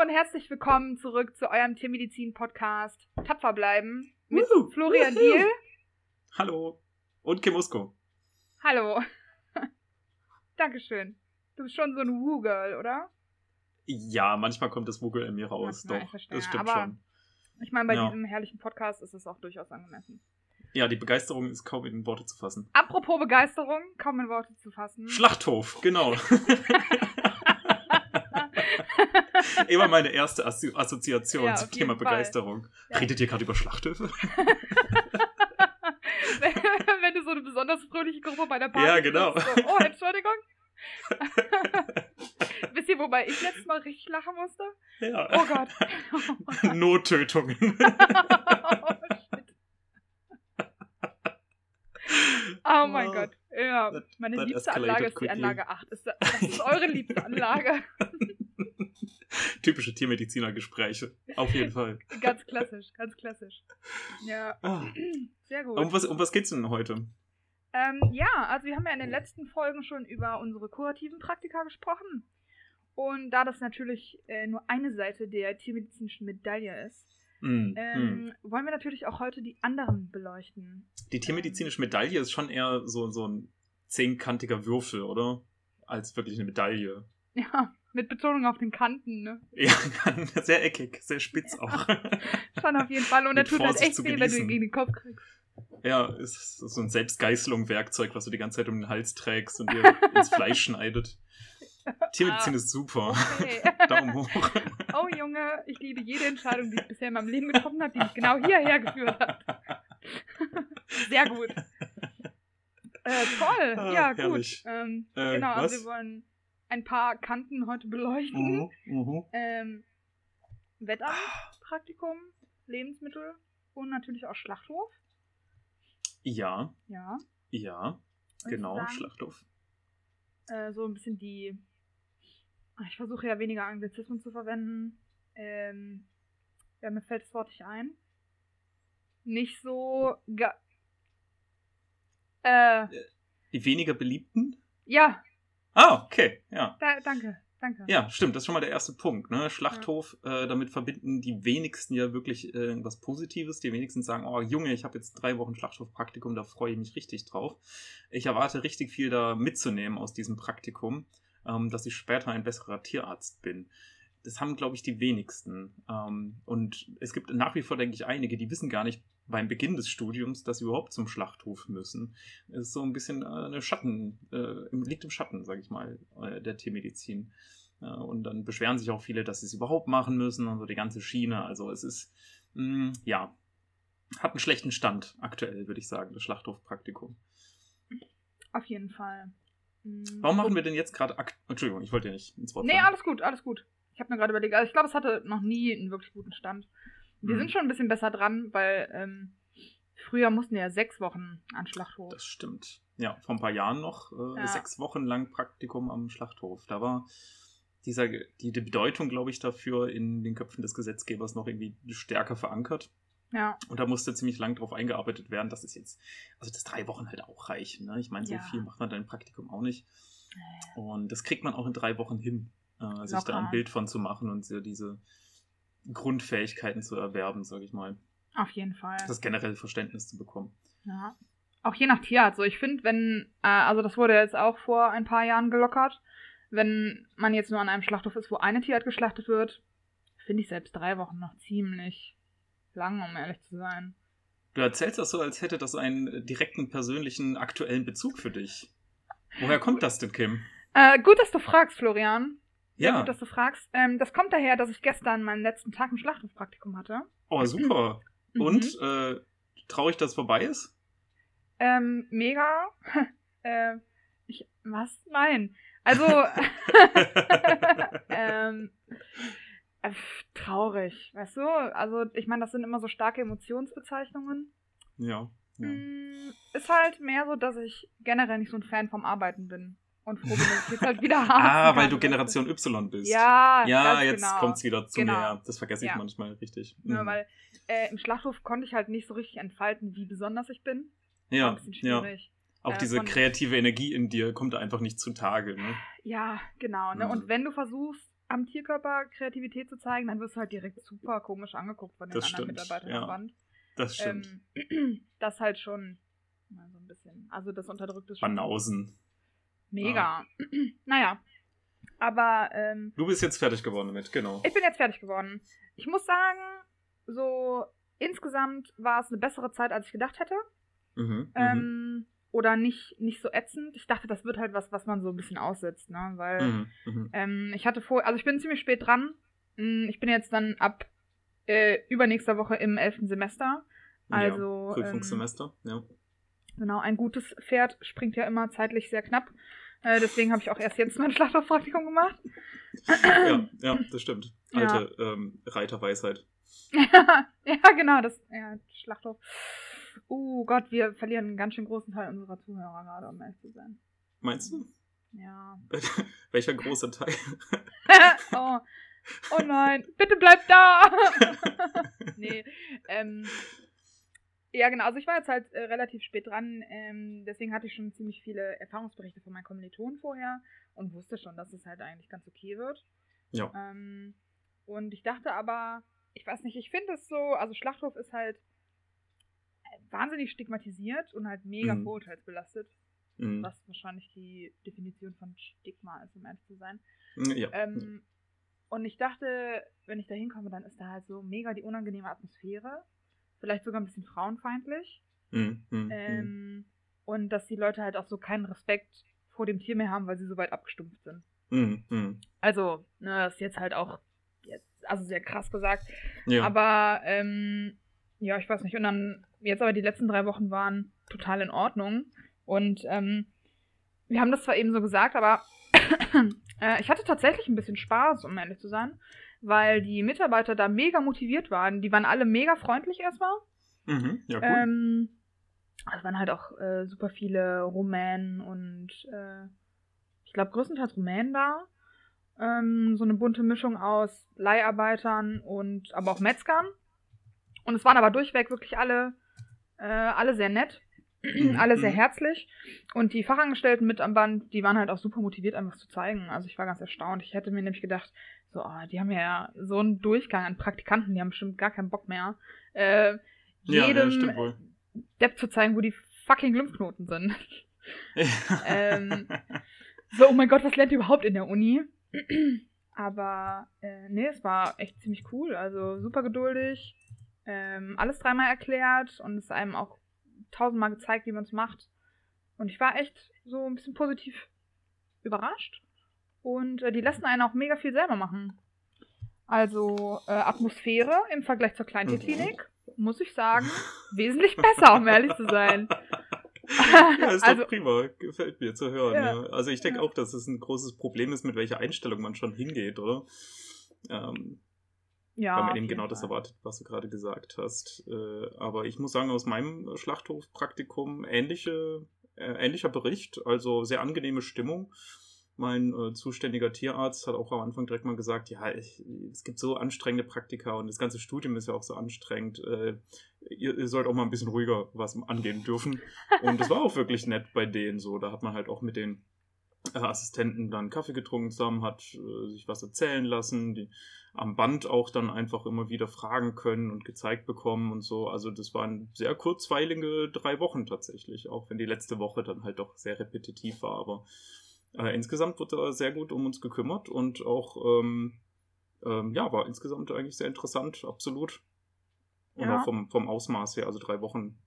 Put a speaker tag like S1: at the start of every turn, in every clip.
S1: und herzlich willkommen zurück zu eurem Tiermedizin-Podcast Tapfer bleiben mit
S2: Wuhu,
S1: Florian
S2: wuhu.
S1: Diel.
S2: Hallo. Und Kim Usko.
S1: Hallo. Dankeschön. Du bist schon so ein Woo-Girl, oder?
S2: Ja, manchmal kommt das Wugel in mir raus.
S1: Ich
S2: Doch, das stimmt
S1: Aber-
S2: schon.
S1: Ich meine, bei
S2: Ja.
S1: diesem herrlichen Podcast ist es auch durchaus angemessen.
S2: Ja, die Begeisterung ist kaum in Worte zu fassen.
S1: Apropos Begeisterung, kaum in Worte zu fassen.
S2: Schlachthof, genau. Immer meine erste Assi Assoziation
S1: Ja,
S2: zum Thema
S1: Fall.
S2: Begeisterung.
S1: Ja.
S2: Redet ihr gerade über Schlachthöfe?
S1: wenn, du so eine besonders fröhliche Gruppe bei der Party
S2: Ja, genau.
S1: bist, So, oh, Entschuldigung. Wisst ihr, wobei ich letztes Mal richtig lachen musste?
S2: ja.
S1: Oh Gott.
S2: Nottötungen.
S1: oh, shit. oh mein
S2: Oh,
S1: Gott. Ja,
S2: that-
S1: meine
S2: that
S1: liebste
S2: escalated
S1: Anlage ist die
S2: quickly.
S1: Anlage 8. Ist das, das ist eure liebste Anlage.
S2: Typische Tiermedizinergespräche. Auf jeden Fall.
S1: ganz klassisch, ganz klassisch. Ja,
S2: Ah.
S1: sehr gut.
S2: Um was, um was geht's denn heute?
S1: Ähm, ja, also wir haben ja in den letzten Folgen schon über unsere kurativen Praktika gesprochen. Und da das natürlich äh, nur eine Seite der tiermedizinischen Medaille ist,
S2: hm.
S1: ähm, wollen wir natürlich auch heute die anderen beleuchten.
S2: Die tiermedizinische Medaille ist schon eher so, so ein zehnkantiger Würfel, oder? Als wirklich eine Medaille.
S1: Ja, mit Betonung auf den Kanten, ne?
S2: Ja, sehr eckig, sehr spitz auch.
S1: Schon auf jeden Fall. Und er tut halt
S2: Vorsicht
S1: echt
S2: zu
S1: weh, wenn du ihn gegen den Kopf kriegst.
S2: ja, ist so ein Selbstgeißelung-Werkzeug, was du die ganze Zeit um den Hals trägst und dir ins Fleisch schneidet. Tiermedizin
S1: Ah.
S2: ist super.
S1: Okay.
S2: Daumen hoch.
S1: oh Junge, ich liebe jede Entscheidung, die ich bisher in meinem Leben getroffen habe, die mich genau hierher geführt hat. Sehr gut. Äh, toll.
S2: Ah,
S1: ja, gut.
S2: herrlich.
S1: Ähm,
S2: Äh,
S1: genau, also
S2: was?
S1: wir wollen ein paar Kanten heute beleuchten.
S2: Mhm, mhm.
S1: Ähm, Wettamt, Praktikum, Lebensmittel und natürlich auch Schlachthof.
S2: Ja,
S1: Ja.
S2: ja, genau,
S1: sagen.
S2: Schlachthof.
S1: Äh, so ein bisschen die. Ich versuche ja weniger Anglizismen zu verwenden. Ähm, ja, mir fällt das Wort nicht ein. Nicht so. Äh,
S2: Die weniger beliebten?
S1: ja,
S2: Ah, okay, ja.
S1: da, danke, danke.
S2: Ja, stimmt, das ist schon mal der erste Punkt. Ne? Schlachthof, äh, damit verbinden die wenigsten ja wirklich äh, was Positives. Die wenigsten sagen, oh Junge, ich habe jetzt drei Wochen Schlachthofpraktikum, da freue ich mich richtig drauf. Ich erwarte richtig viel da mitzunehmen aus diesem Praktikum, ähm, dass ich später ein besserer Tierarzt bin. Das haben, glaube ich, die wenigsten. Ähm, und es gibt nach wie vor, denke ich, einige, die wissen gar nicht beim Beginn des Studiums, dass sie überhaupt zum Schlachthof müssen. Es ist so ein bisschen äh, eine Schatten, äh, liegt im Schatten, sage ich mal, äh, der Tiermedizin. Ja, und dann beschweren sich auch viele, dass sie es überhaupt machen müssen und so die ganze Schiene. Also es ist, mh, ja, hat einen schlechten Stand aktuell, würde ich sagen, das Schlachthofpraktikum.
S1: Auf jeden Fall. Mhm.
S2: Warum machen wir denn jetzt gerade Entschuldigung, ich wollte ja nicht ins Wort
S1: Nee,
S2: fallen.
S1: alles gut, alles gut. Ich habe mir gerade überlegt, also ich glaube, es hatte noch nie einen wirklich guten Stand. Wir
S2: Mhm.
S1: sind schon ein bisschen besser dran, weil ähm, früher mussten ja sechs Wochen an Schlachthof.
S2: Das stimmt. Ja, vor ein paar Jahren noch äh,
S1: Ja.
S2: sechs Wochen lang Praktikum am Schlachthof. Da war dieser, die, die Bedeutung, glaube ich, dafür in den Köpfen des Gesetzgebers noch irgendwie stärker verankert.
S1: Ja,
S2: Und da musste ziemlich lang drauf eingearbeitet werden, dass es jetzt, also dass drei Wochen halt auch reichen. Ne? Ich meine, so
S1: Ja.
S2: viel macht man dann im Praktikum auch nicht. Und das kriegt man auch in drei Wochen hin, äh, sich da ein Bild von zu machen und so diese Grundfähigkeiten zu erwerben, sage ich mal.
S1: auf jeden Fall.
S2: Das generelle Verständnis zu bekommen.
S1: Ja. Auch je nach Tierart. So, ich finde, wenn, äh, also das wurde jetzt auch vor ein paar Jahren gelockert, wenn man jetzt nur an einem Schlachthof ist, wo eine Tierart geschlachtet wird, finde ich selbst drei Wochen noch ziemlich lang, um ehrlich zu sein.
S2: Du erzählst das so, als hätte das einen direkten, persönlichen, aktuellen Bezug für dich. Woher kommt das denn, Kim?
S1: Äh, gut, dass du fragst, Florian. Sehr
S2: Ja,
S1: gut, dass du fragst. Ähm, das kommt daher, dass ich gestern meinen letzten Tag im Schlachthofpraktikum hatte.
S2: oh super.
S1: Mhm.
S2: Und, äh, traurig, dass es vorbei ist?
S1: Ähm, mega. äh, ich, was? Nein. Also, ähm, äh, traurig, weißt du? Also, ich meine, das sind immer so starke Emotionsbezeichnungen.
S2: ja. ja.
S1: Mm, Ist halt mehr so, dass ich generell nicht so ein Fan vom Arbeiten bin. Und froh bin, dass ich jetzt halt wieder habe.
S2: Ah, weil du Generation Y bist.
S1: Ja,
S2: Ja, jetzt
S1: genau.
S2: kommt's wieder zu
S1: Genau.
S2: mir. Das vergesse ich
S1: Ja.
S2: manchmal richtig.
S1: Ja,
S2: Mhm.
S1: weil äh, im Schlachthof konnte ich halt nicht so richtig entfalten, wie besonders ich bin.
S2: Ja,
S1: ein bisschen
S2: ja.
S1: schwierig.
S2: Auch
S1: Äh,
S2: diese kreative Energie in dir kommt einfach nicht zutage. Ne?
S1: Ja, genau. Ne?
S2: Mhm.
S1: Und wenn du versuchst, am Tierkörper Kreativität zu zeigen, dann wirst du halt direkt super komisch angeguckt von den
S2: Das
S1: anderen
S2: stimmt,
S1: Mitarbeitern
S2: ja.
S1: am Band.
S2: Das stimmt.
S1: Ähm, das halt schon mal so ein bisschen. Also das unterdrückt es schon.
S2: Banausen.
S1: Mega. naja. Aber ähm,
S2: Du bist jetzt fertig geworden damit, genau.
S1: ich bin jetzt fertig geworden. Ich muss sagen, so insgesamt war es eine bessere Zeit, als ich gedacht hätte.
S2: Mhm, mhm.
S1: Ähm, oder nicht, nicht so ätzend. Ich dachte, das wird halt was, was man so ein bisschen aussetzt, ne? Weil
S2: Mhm, mhm.
S1: ähm, ich hatte vor, also ich bin ziemlich spät dran. Mm, Ich bin jetzt dann ab äh, übernächster Woche im elften Semester. Also,
S2: ja, Prüfungssemester, ja.
S1: Genau, ein gutes Pferd springt ja immer zeitlich sehr knapp. Äh, deswegen habe ich auch erst jetzt mein Schlachthofpraktikum gemacht.
S2: ja. Ja, das stimmt.
S1: Ja.
S2: Alte ähm, Reiterweisheit.
S1: ja, genau, das ja, Schlachthof. Uh Gott, wir verlieren einen ganz schön großen Teil unserer Zuhörer gerade, um ehrlich zu sein.
S2: Meinst du?
S1: Ja.
S2: Welcher große Teil?
S1: oh. oh nein, bitte bleib da! nee, ähm. Ja, genau. Also ich war jetzt halt äh, relativ spät dran. Ähm, deswegen hatte ich schon ziemlich viele Erfahrungsberichte von meinen Kommilitonen vorher und wusste schon, dass es halt eigentlich ganz okay wird.
S2: Ja.
S1: Ähm, und ich dachte aber, ich weiß nicht, ich finde es so, also Schlachthof ist halt äh, wahnsinnig stigmatisiert und halt mega
S2: Mhm.
S1: vorurteilsbelastet,
S2: Mhm.
S1: was wahrscheinlich die Definition von Stigma ist, um ehrlich zu sein.
S2: Ja.
S1: Ähm, und ich dachte, wenn ich da hinkomme, dann ist da halt so mega die unangenehme Atmosphäre. Vielleicht sogar ein bisschen frauenfeindlich.
S2: Mhm, mhm, mhm.
S1: Ähm, und dass die Leute halt auch so keinen Respekt vor dem Tier mehr haben, weil sie so weit abgestumpft sind.
S2: Mhm, mhm.
S1: Also, ne, das ist jetzt halt auch, jetzt, also sehr krass gesagt.
S2: Ja.
S1: Aber, ähm, ja, ich weiß nicht. Und dann, jetzt aber die letzten drei Wochen waren total in Ordnung. Und ähm, wir haben das zwar eben so gesagt, aber äh, ich hatte tatsächlich ein bisschen Spaß, um ehrlich zu sein, weil die Mitarbeiter da mega motiviert waren. Die waren alle mega freundlich erstmal.
S2: Mhm, ja, cool.
S1: Ähm, es waren halt auch äh, super viele Rumänen und äh, ich glaube größtenteils Rumänen da. Ähm, so eine bunte Mischung aus Leiharbeitern und aber auch Metzgern. Und es waren aber durchweg wirklich alle, äh, alle sehr nett, alle sehr
S2: mhm.
S1: herzlich. Und die Fachangestellten mit am Band, die waren halt auch super motiviert, was zu zeigen. Also ich war ganz erstaunt. Ich hätte mir nämlich gedacht, so, oh, die haben ja so einen Durchgang an Praktikanten, die haben bestimmt gar keinen Bock mehr. Äh,
S2: ja, ja,
S1: jedem
S2: stimmt wohl.
S1: Depp zu zeigen, wo die fucking Lymphknoten sind. Ähm, So, oh mein Gott, was lernt ihr überhaupt in der Uni? Aber äh, nee, es war echt ziemlich cool. Also super geduldig. Ähm, alles dreimal erklärt und es einem auch tausendmal gezeigt, wie man es macht. Und ich war echt so ein bisschen positiv überrascht. Und äh, die lassen einen auch mega viel selber machen. Also äh, Atmosphäre im Vergleich zur Kleintierklinik, muss ich sagen, wesentlich besser, um ehrlich zu sein.
S2: ja, ist
S1: also,
S2: doch prima. Gefällt mir zu hören.
S1: Ja.
S2: Ja. Also ich denke
S1: Ja.
S2: auch, dass es ein großes Problem ist, mit welcher Einstellung man schon hingeht, oder? Ähm,
S1: ja,
S2: weil man eben genau das
S1: Fall.
S2: erwartet, was du gerade gesagt hast. Äh, aber ich muss sagen, aus meinem Schlachthofpraktikum ähnliche, äh, ähnlicher Bericht, also sehr angenehme Stimmung. Mein äh, zuständiger Tierarzt hat auch am Anfang direkt mal gesagt, ja, ich, es gibt so anstrengende Praktika und das ganze Studium ist ja auch so anstrengend. Äh, ihr, ihr sollt auch mal ein bisschen ruhiger was angehen dürfen. Und das war auch wirklich nett bei denen so. Da hat man halt auch mit den äh, Assistenten dann Kaffee getrunken zusammen, hat äh, sich was erzählen lassen, die am Band auch dann einfach immer wieder fragen können und gezeigt bekommen und so. Also das waren sehr kurzweilige drei Wochen tatsächlich, auch wenn die letzte Woche dann halt doch sehr repetitiv war. Aber äh, insgesamt wurde da sehr gut um uns gekümmert und auch, ähm, ähm, ja, war insgesamt eigentlich sehr interessant, absolut. Und
S1: Ja.
S2: auch vom, vom Ausmaß her, also drei Wochen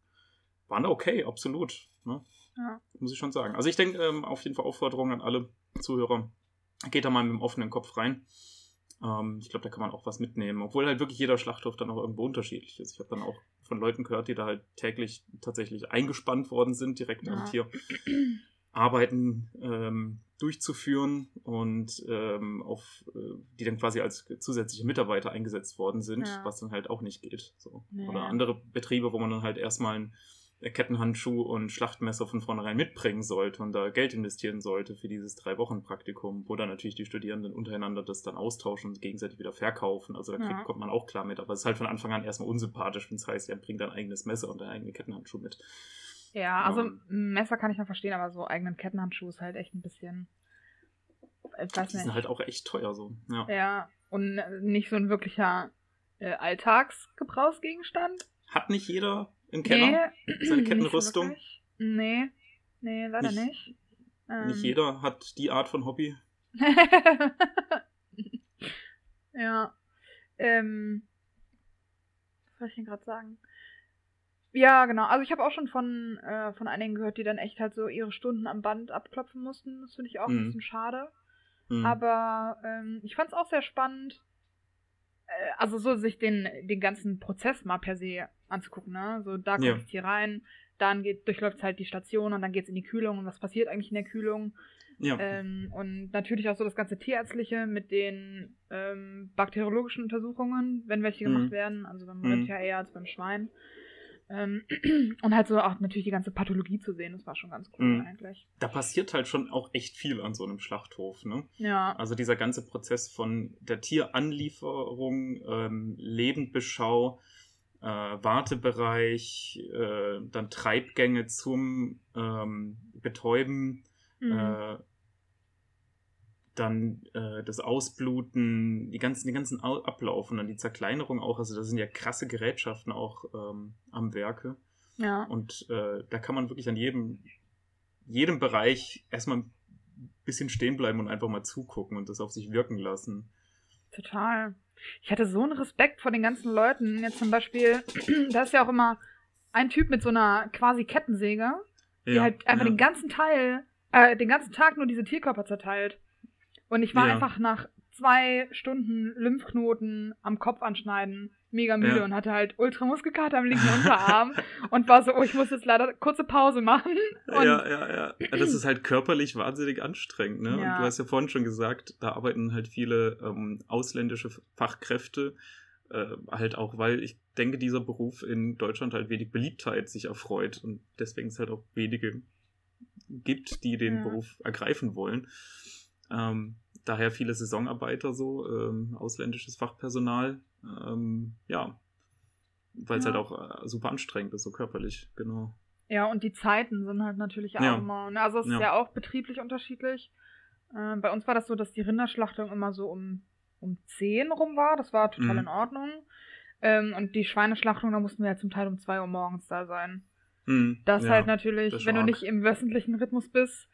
S2: waren okay, absolut. Ne?
S1: Ja.
S2: Muss ich schon sagen. Also ich denke, ähm, auf jeden Fall Aufforderung an alle Zuhörer, geht da mal mit dem offenen Kopf rein. Ähm, ich glaube, da kann man auch was mitnehmen, obwohl halt wirklich jeder Schlachthof dann auch irgendwo unterschiedlich ist. Ich habe dann auch von Leuten gehört, die da halt täglich tatsächlich eingespannt worden sind, direkt
S1: Ja.
S2: am Tier. Arbeiten ähm, durchzuführen und ähm, auf äh, die dann quasi als zusätzliche Mitarbeiter eingesetzt worden sind,
S1: Ja.
S2: was dann halt auch nicht geht. So.
S1: Nee.
S2: Oder andere Betriebe, wo man dann halt erstmal einen äh, Kettenhandschuh und Schlachtmesser von vornherein mitbringen sollte und da Geld investieren sollte für dieses drei Wochen Praktikum, wo dann natürlich die Studierenden untereinander das dann austauschen und gegenseitig wieder verkaufen. Also da kriegt,
S1: Ja.
S2: kommt man auch klar mit, aber es ist halt von Anfang an erstmal unsympathisch, wenn es heißt, ja, bring dein eigenes Messer und deinen eigenen Kettenhandschuh mit.
S1: Ja, also ein Messer kann ich noch verstehen, aber so eigenen Kettenhandschuh ist halt echt ein bisschen. Ich weiß
S2: Die sind
S1: nicht.
S2: halt auch echt teuer so. Ja.
S1: Ja, und äh, nicht so ein wirklicher äh, Alltagsgebrauchsgegenstand.
S2: Hat nicht jeder im Keller?
S1: Nee,
S2: seine
S1: nicht so
S2: Kettenrüstung?
S1: wirklich. Nee, nee, leider
S2: Nicht-
S1: nicht. Ähm,
S2: Nicht jeder hat die Art von Hobby.
S1: ja. Ähm, was soll ich denn gerade sagen? Ja, genau. Also ich habe auch schon von, äh, von einigen gehört, die dann echt halt so ihre Stunden am Band abklopfen mussten. Das finde ich auch ein
S2: Mhm.
S1: bisschen schade.
S2: Hm.
S1: Aber ähm, ich fand es auch sehr spannend, äh, also so sich den, den ganzen Prozess mal per se anzugucken. Ne? So, da kommt
S2: Ja.
S1: es hier rein, dann geht, durchläuft halt die Station und dann geht es in die Kühlung und was passiert eigentlich in der Kühlung.
S2: ja.
S1: Ähm, und natürlich auch so das ganze Tierärztliche mit den ähm, bakteriologischen Untersuchungen, wenn welche
S2: Mhm.
S1: gemacht werden. Also beim
S2: Mhm.
S1: Rind ja eher als beim Schwein. Ähm, und halt so auch natürlich die ganze Pathologie zu sehen, das war schon ganz cool
S2: Mhm.
S1: eigentlich.
S2: da passiert halt schon auch echt viel an so einem Schlachthof, ne?
S1: Ja.
S2: Also dieser ganze Prozess von der Tieranlieferung, ähm, Lebendbeschau, äh, Wartebereich, äh, dann Treibgänge zum ähm, Betäuben,
S1: Mhm.
S2: äh, dann äh, das Ausbluten, die ganzen, die ganzen Au- Ablauf und dann die Zerkleinerung auch. Also da sind ja krasse Gerätschaften auch ähm, am Werke.
S1: ja.
S2: Und äh, da kann man wirklich an jedem, jedem Bereich erstmal ein bisschen stehen bleiben und einfach mal zugucken und das auf sich wirken lassen.
S1: Total. Ich hatte so einen Respekt vor den ganzen Leuten. Jetzt zum Beispiel, da ist ja auch immer ein Typ mit so einer quasi Kettensäge, die halt einfach
S2: ja.
S1: den ganzen Teil, äh, den ganzen Tag nur diese Tierkörper zerteilt. Und ich war
S2: Ja.
S1: einfach nach zwei Stunden Lymphknoten am Kopf anschneiden mega müde
S2: Ja.
S1: und hatte halt Ultramuskelkater am linken Unterarm und war so, oh, ich muss jetzt leider kurze Pause machen. Und
S2: ja, ja, ja. Das ist halt körperlich wahnsinnig anstrengend, ne? Und
S1: Ja.
S2: du hast ja vorhin schon gesagt, da arbeiten halt viele ähm, ausländische Fachkräfte, äh, halt auch, weil ich denke, dieser Beruf in Deutschland halt wenig Beliebtheit sich erfreut und deswegen es halt auch wenige gibt, die den
S1: Ja.
S2: Beruf ergreifen wollen. Ähm, daher viele Saisonarbeiter so, ähm, ausländisches Fachpersonal, ähm, ja, weil es
S1: Ja.
S2: halt auch äh, super anstrengend ist, so körperlich, genau.
S1: Ja, und die Zeiten sind halt natürlich auch
S2: Ja.
S1: immer. ne, Also es ist
S2: Ja.
S1: ja auch betrieblich unterschiedlich. Ähm, bei uns war das so, dass die Rinderschlachtung immer so um, um 10 rum war. Das war total
S2: Mhm.
S1: in Ordnung. Ähm, und die Schweineschlachtung, da mussten wir ja zum Teil um 2 Uhr morgens da sein.
S2: Hm,
S1: Das
S2: ja.
S1: halt natürlich,
S2: das
S1: wenn du
S2: arg.
S1: nicht im wöchentlichen Rhythmus bist,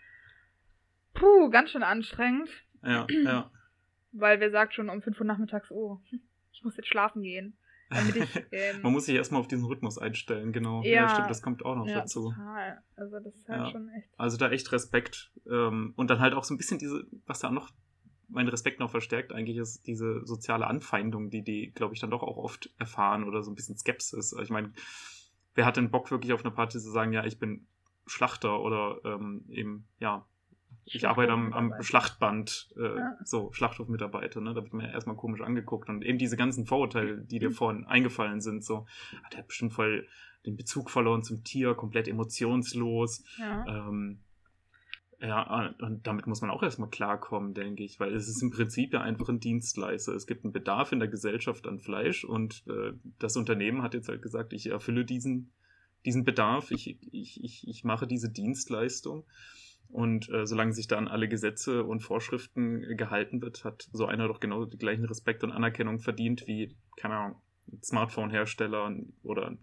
S1: puh, ganz schön anstrengend.
S2: Ja, ja.
S1: Weil wer sagt schon um 5 Uhr nachmittags, oh, ich muss jetzt schlafen gehen. Ich, ähm,
S2: Man muss sich erstmal auf diesen Rhythmus einstellen, genau. Ja,
S1: Ja.
S2: stimmt, das kommt auch noch
S1: ja,
S2: dazu.
S1: total. Also das ist halt
S2: Ja.
S1: schon echt.
S2: Also da echt Respekt. Ähm, und dann halt auch so ein bisschen diese, was da auch noch meinen Respekt noch verstärkt eigentlich ist, diese soziale Anfeindung, die die, glaube ich, dann doch auch oft erfahren oder so ein bisschen Skepsis. Also Ich meine, wer hat denn Bock wirklich auf eine Party zu sagen, ja, ich bin Schlachter oder ähm, eben, ja, ich arbeite am, am. Schlachtband, äh,
S1: Ja.
S2: so Schlachthofmitarbeiter, ne? Da wird man ja erstmal komisch angeguckt und eben diese ganzen Vorurteile, die
S1: Mhm.
S2: dir vorhin eingefallen sind, so, hat er bestimmt voll den Bezug verloren zum Tier, komplett emotionslos.
S1: Ja.
S2: Ähm, ja, und damit muss man auch erstmal klarkommen, denke ich, weil es ist im Prinzip ja einfach ein Dienstleister. Es gibt einen Bedarf in der Gesellschaft an Fleisch und äh, das Unternehmen hat jetzt halt gesagt, ich erfülle diesen, diesen Bedarf, ich, ich, ich, ich mache diese Dienstleistung. Und äh, solange sich da an alle Gesetze und Vorschriften äh, gehalten wird, hat so einer doch genau den gleichen Respekt und Anerkennung verdient wie, keine Ahnung, Smartphone-Hersteller oder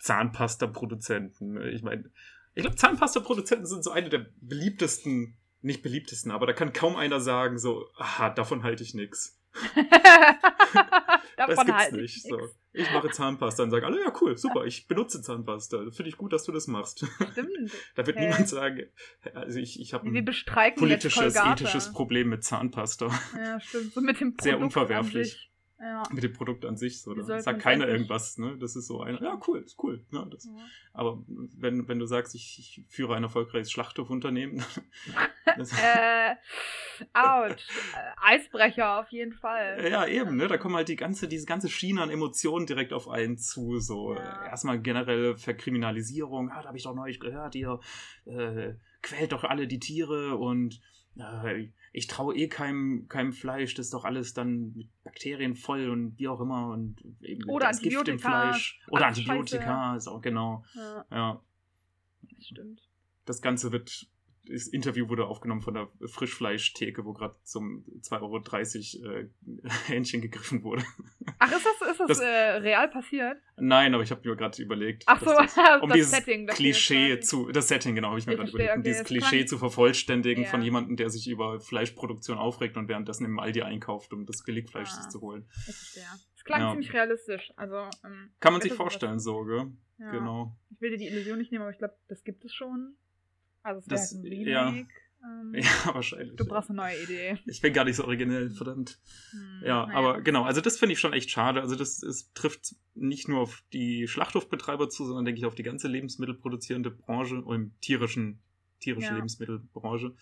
S2: Zahnpasta-Produzenten. Ich meine, ich glaube, Zahnpasta-Produzenten sind so eine der beliebtesten, nicht beliebtesten, aber da kann kaum einer sagen, so, aha, davon halte ich nichts. Das
S1: Davon
S2: gibt's
S1: halt
S2: nicht. So.
S1: nix.
S2: Ich mache Zahnpasta und sage alle, ja cool, super, ich benutze Zahnpasta. Finde ich gut, dass du das machst.
S1: Stimmt.
S2: da wird
S1: Hä?
S2: niemand sagen, also ich, ich habe ein politisches, ethisches Problem mit Zahnpasta.
S1: Ja, stimmt. So mit dem Produkt
S2: Sehr unverwerflich.
S1: Ja.
S2: mit dem Produkt an sich. So, da sagt keiner irgendwas. Ne? Das ist so ein, ja cool, ist cool. Ja, das.
S1: Ja.
S2: Aber wenn, wenn du sagst, ich, ich führe ein erfolgreiches Schlachthofunternehmen,
S1: Äh, ouch. Äh, Eisbrecher auf jeden Fall.
S2: Ja, eben, ne? Da kommen halt die ganze, diese ganze Schiene an Emotionen direkt auf einen zu. So
S1: Ja.
S2: erstmal generelle Verkriminalisierung, ah, da habe ich doch neulich gehört, ihr äh, quält doch alle die Tiere und äh, ich traue eh keinem, keinem Fleisch, das ist doch alles dann mit Bakterien voll und wie auch immer und eben
S1: Oder
S2: das Gift im
S1: Antibiotika.
S2: Fleisch. Oder Antibiotika, ist auch genau.
S1: Ja,
S2: Ja.
S1: das stimmt.
S2: Das Ganze wird das Interview wurde aufgenommen von der Frischfleischtheke, wo gerade zum 2,30 Euro äh, Hähnchen gegriffen wurde.
S1: Ach, ist das, ist das, das äh, real passiert?
S2: Nein, aber ich habe mir gerade überlegt,
S1: Ach so,
S2: das, um
S1: das
S2: dieses
S1: Setting, das
S2: Klischee zu, das Setting, genau, habe ich mir gerade überlegt, um
S1: okay,
S2: dieses
S1: das
S2: Klischee
S1: klang-
S2: zu vervollständigen von
S1: Ja.
S2: jemandem, der sich über Fleischproduktion aufregt und währenddessen im Aldi einkauft, um das Billigfleisch
S1: Ah.
S2: sich zu holen.
S1: Es klang
S2: Ja.
S1: ziemlich realistisch. Also, ähm,
S2: Kann man
S1: ich
S2: sich vorstellen, so, gell?
S1: Ja.
S2: Genau.
S1: Ich will dir die Illusion nicht nehmen, aber ich glaube, das gibt es schon. Also, es
S2: Das-
S1: ein
S2: ja.
S1: Remake. Ähm,
S2: Ja, wahrscheinlich.
S1: Du brauchst eine neue Idee.
S2: Ich bin gar nicht so originell, verdammt.
S1: Hm,
S2: Ja,
S1: naja.
S2: aber genau, also das finde ich schon echt schade. Also das es trifft nicht nur auf die Schlachthofbetreiber zu, sondern denke ich auf die ganze lebensmittelproduzierende Branche und tierischen, tierische
S1: Ja.
S2: Lebensmittelbranche.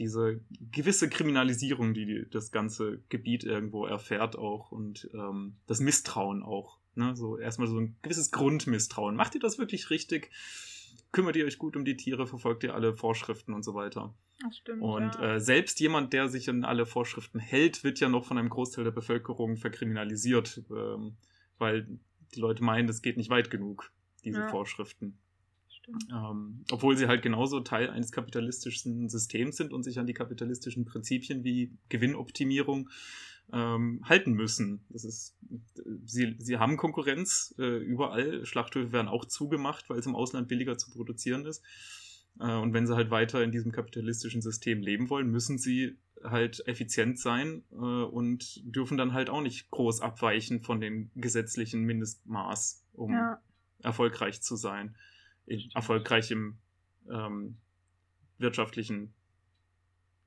S2: Diese gewisse Kriminalisierung, die die das ganze Gebiet irgendwo erfährt auch und ähm, das Misstrauen auch. Ne? So erstmal so ein gewisses Grundmisstrauen. Macht ihr das wirklich richtig? Kümmert ihr euch gut um die Tiere? Verfolgt ihr alle Vorschriften und so weiter?
S1: Das stimmt.
S2: Und
S1: ja.
S2: äh, selbst jemand, der sich an alle Vorschriften hält, wird ja noch von einem Großteil der Bevölkerung verkriminalisiert, ähm, weil die Leute meinen, das geht nicht weit genug, diese
S1: Ja.
S2: Vorschriften. Ähm, obwohl sie halt genauso Teil eines kapitalistischen Systems sind und sich an die kapitalistischen Prinzipien wie Gewinnoptimierung ähm, halten müssen. Das ist, sie, sie haben Konkurrenz äh, überall. Schlachthöfe werden auch zugemacht, weil es im Ausland billiger zu produzieren ist. Äh, und wenn sie halt weiter in diesem kapitalistischen System leben wollen, müssen sie halt effizient sein äh, und dürfen dann halt auch nicht groß abweichen von dem gesetzlichen Mindestmaß, um
S1: Ja,
S2: erfolgreich zu sein. In, erfolgreich im ähm, wirtschaftlichen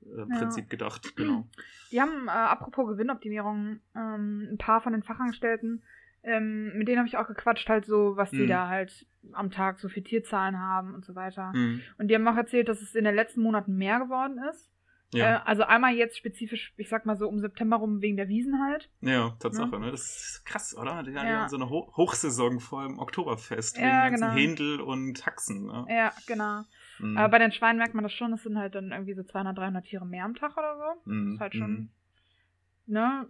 S2: äh, Prinzip gedacht, genau.
S1: die haben, äh, apropos Gewinnoptimierung, ähm, ein paar von den Fachangestellten, ähm, mit denen habe ich auch gequatscht, halt so, was die
S2: Mhm.
S1: da halt am Tag so für Tierzahlen haben und so weiter.
S2: Hm.
S1: Und die haben auch erzählt, dass es in den letzten Monaten mehr geworden ist. Äh,
S2: Ja,
S1: also einmal jetzt spezifisch, ich sag mal so um September rum wegen der Wiesen halt.
S2: ja, Tatsache, ne? Das ist krass, oder? Die, die
S1: Ja.
S2: haben so eine Ho Hochsaison vor dem Oktoberfest,
S1: Ja,
S2: wegen ganzen
S1: genau.
S2: Händel und Haxen. Ne?
S1: Ja, genau.
S2: Hm.
S1: Aber bei den Schweinen merkt man das schon, es sind halt dann irgendwie so 200, 300 Tiere mehr am Tag oder so.
S2: Hm,
S1: Ist halt schon, ne,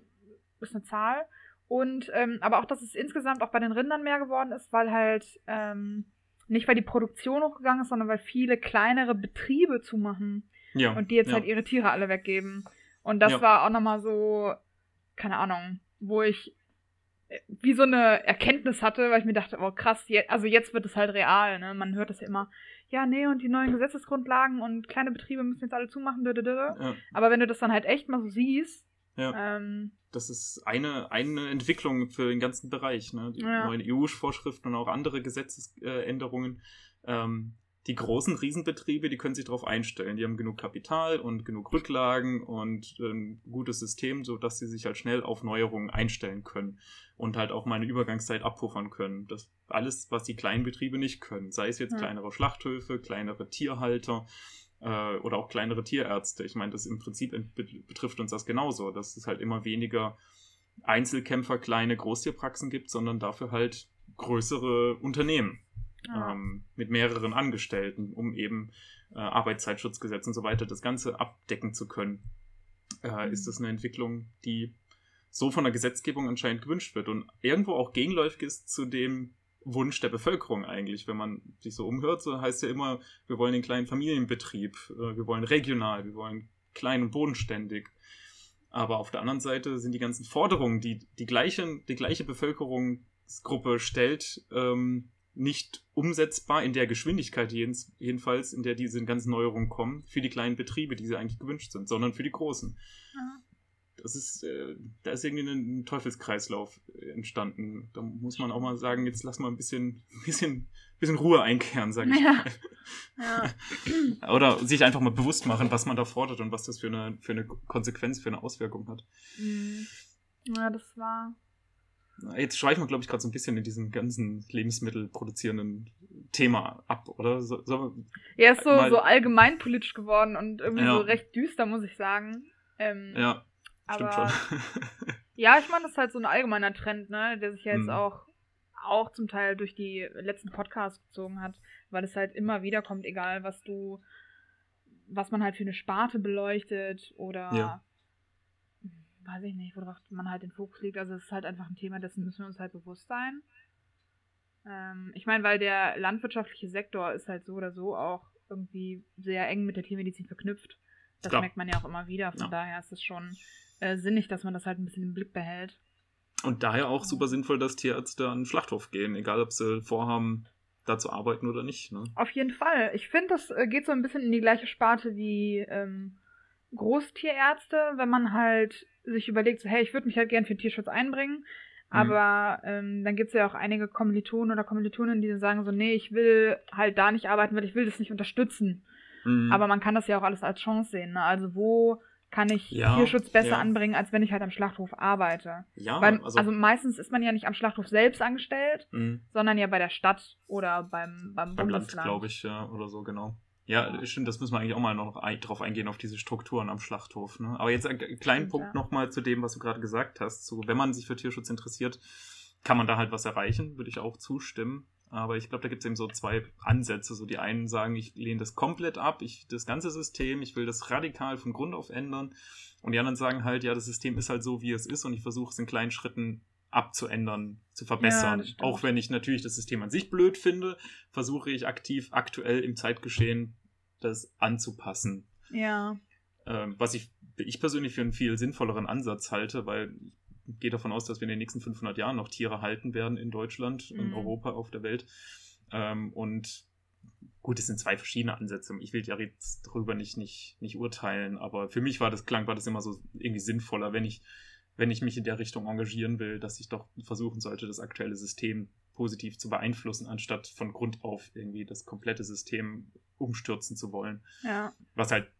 S1: ist eine Zahl. Und, ähm, aber auch, dass es insgesamt auch bei den Rindern mehr geworden ist, weil halt, ähm, nicht weil die Produktion hochgegangen ist, sondern weil viele kleinere Betriebe zumachen
S2: Ja,
S1: und die jetzt
S2: ja.
S1: halt ihre Tiere alle weggeben. Und das
S2: Ja.
S1: war auch nochmal so, keine Ahnung, wo ich äh, wie so eine Erkenntnis hatte, weil ich mir dachte, oh krass, je, also jetzt wird es halt real, ne? Man hört das ja immer, ja, nee, und die neuen Gesetzesgrundlagen und kleine Betriebe müssen jetzt alle zumachen.
S2: Ja,
S1: Aber wenn du das dann halt echt mal so siehst,
S2: ja.
S1: ähm,
S2: das ist eine, eine Entwicklung für den ganzen Bereich. Ne? Die
S1: Ja.
S2: neuen EU-Vorschriften und auch andere Gesetzesänderungen. Ähm, die großen Riesenbetriebe, die können sich darauf einstellen. Die haben genug Kapital und genug Rücklagen und ein gutes System, sodass sie sich halt schnell auf Neuerungen einstellen können und halt auch mal eine Übergangszeit abpuffern können. Das alles, was die kleinen Betriebe nicht können. Sei es jetzt
S1: Ja.
S2: kleinere Schlachthöfe, kleinere Tierhalter äh, oder auch kleinere Tierärzte. Ich meine, das im Prinzip betrifft uns das genauso, dass es halt immer weniger Einzelkämpfer, kleine Großtierpraxen gibt, sondern dafür halt größere Unternehmen
S1: ja.
S2: ähm, mit mehreren Angestellten, um eben äh, Arbeitszeitschutzgesetz und so weiter das Ganze abdecken zu können. Äh,
S1: Mhm.
S2: Ist das eine Entwicklung, die so von der Gesetzgebung anscheinend gewünscht wird und irgendwo auch gegenläufig ist zu dem Wunsch der Bevölkerung eigentlich. Wenn man sich so umhört, so heißt ja immer, wir wollen den kleinen Familienbetrieb, äh, wir wollen regional, wir wollen klein und bodenständig. Aber auf der anderen Seite sind die ganzen Forderungen, die die gleiche, die gleiche Bevölkerungsgruppe stellt, ähm, nicht umsetzbar in der Geschwindigkeit jedenfalls, in der diese ganzen Neuerungen kommen, für die kleinen Betriebe, die sie eigentlich gewünscht sind, sondern für die großen.
S1: Ja.
S2: Das ist, äh, da ist irgendwie ein Teufelskreislauf äh, entstanden. Da muss man auch mal sagen, jetzt lass mal ein bisschen, bisschen, bisschen Ruhe einkehren, sag ich
S1: Ja.
S2: mal.
S1: Ja.
S2: Oder sich einfach mal bewusst machen, was man da fordert und was das für eine, für eine Konsequenz, für eine Auswirkung hat.
S1: Mhm. ja, das war.
S2: Jetzt schweifen wir, glaube ich, gerade so ein bisschen in diesem ganzen Lebensmittel produzierenden Thema ab, oder? So, so,
S1: Ja, ist so,
S2: Mal-
S1: so allgemeinpolitisch geworden und irgendwie
S2: Ja.
S1: so recht düster, muss ich sagen. Ähm,
S2: ja, stimmt
S1: aber,
S2: schon.
S1: Ja, ich meine, das ist halt so ein allgemeiner Trend, ne, der sich ja jetzt
S2: Mhm.
S1: auch, auch zum Teil durch die letzten Podcasts gezogen hat, weil es halt immer wieder kommt, egal was du, was man halt für eine Sparte beleuchtet oder
S2: Ja.
S1: Weiß ich nicht, worauf man halt den Fokus legt. Also es ist halt einfach ein Thema, dessen müssen wir uns halt bewusst sein. Ähm, ich meine, weil der landwirtschaftliche Sektor ist halt so oder so auch irgendwie sehr eng mit der Tiermedizin verknüpft. Das
S2: Klar.
S1: merkt man ja auch immer wieder. Von
S2: Ja.
S1: daher ist es schon äh, sinnig, dass man das halt ein bisschen im Blick behält.
S2: Und daher auch super sinnvoll, dass Tierärzte an den Schlachthof gehen, egal ob sie vorhaben, da zu arbeiten oder nicht. Ne?
S1: Auf jeden Fall. Ich finde, das äh, geht so ein bisschen in die gleiche Sparte wie ähm, Großtierärzte, wenn man halt sich überlegt, so, hey, ich würde mich halt gern für Tierschutz einbringen. Aber ähm, dann gibt es ja auch einige Kommilitonen oder Kommilitoninnen, die sagen so, nee, ich will halt da nicht arbeiten, weil ich will das nicht unterstützen.
S2: Mhm.
S1: Aber man kann das ja auch alles als Chance sehen. Ne? Also wo kann ich
S2: Ja,
S1: Tierschutz besser
S2: ja.
S1: anbringen, als wenn ich halt am Schlachthof arbeite?
S2: ja,
S1: Weil,
S2: also,
S1: also, meistens ist man ja nicht am Schlachthof selbst angestellt,
S2: mhm.
S1: sondern ja bei der Stadt oder beim, beim,
S2: beim Land,
S1: Bundesland.
S2: glaube ich, ja, oder so, genau. Ja,
S1: Ja.
S2: stimmt, das müssen wir eigentlich auch mal noch ein, drauf eingehen, auf diese Strukturen am Schlachthof. Ne? Aber jetzt einen kleinen
S1: Stimmt,
S2: Punkt
S1: ja.
S2: nochmal zu dem, was du gerade gesagt hast. So, wenn man sich für Tierschutz interessiert, kann man da halt was erreichen, würde ich auch zustimmen. Aber ich glaube, da gibt es eben so zwei Ansätze. So die einen sagen, ich lehne das komplett ab, ich das ganze System, ich will das radikal von Grund auf ändern. Und die anderen sagen halt, ja, das System ist halt so, wie es ist und ich versuche es in kleinen Schritten abzuändern, zu verbessern.
S1: stimmt.
S2: auch wenn ich natürlich das System an sich blöd finde, versuche ich aktiv aktuell im Zeitgeschehen das anzupassen.
S1: Ja,
S2: Ähm, was ich, ich persönlich für einen viel sinnvolleren Ansatz halte, weil ich gehe davon aus, dass wir in den nächsten 500 Jahren noch Tiere halten werden in Deutschland, in
S1: Mhm.
S2: Europa, auf der Welt. Ähm, und gut, es sind zwei verschiedene Ansätze. Ich will ja jetzt darüber nicht, nicht, nicht urteilen, aber für mich war das klang, war das immer so irgendwie sinnvoller, wenn ich, wenn ich mich in der Richtung engagieren will, dass ich doch versuchen sollte, das aktuelle System positiv zu beeinflussen, anstatt von Grund auf irgendwie das komplette System umstürzen zu wollen
S1: ja.
S2: was halt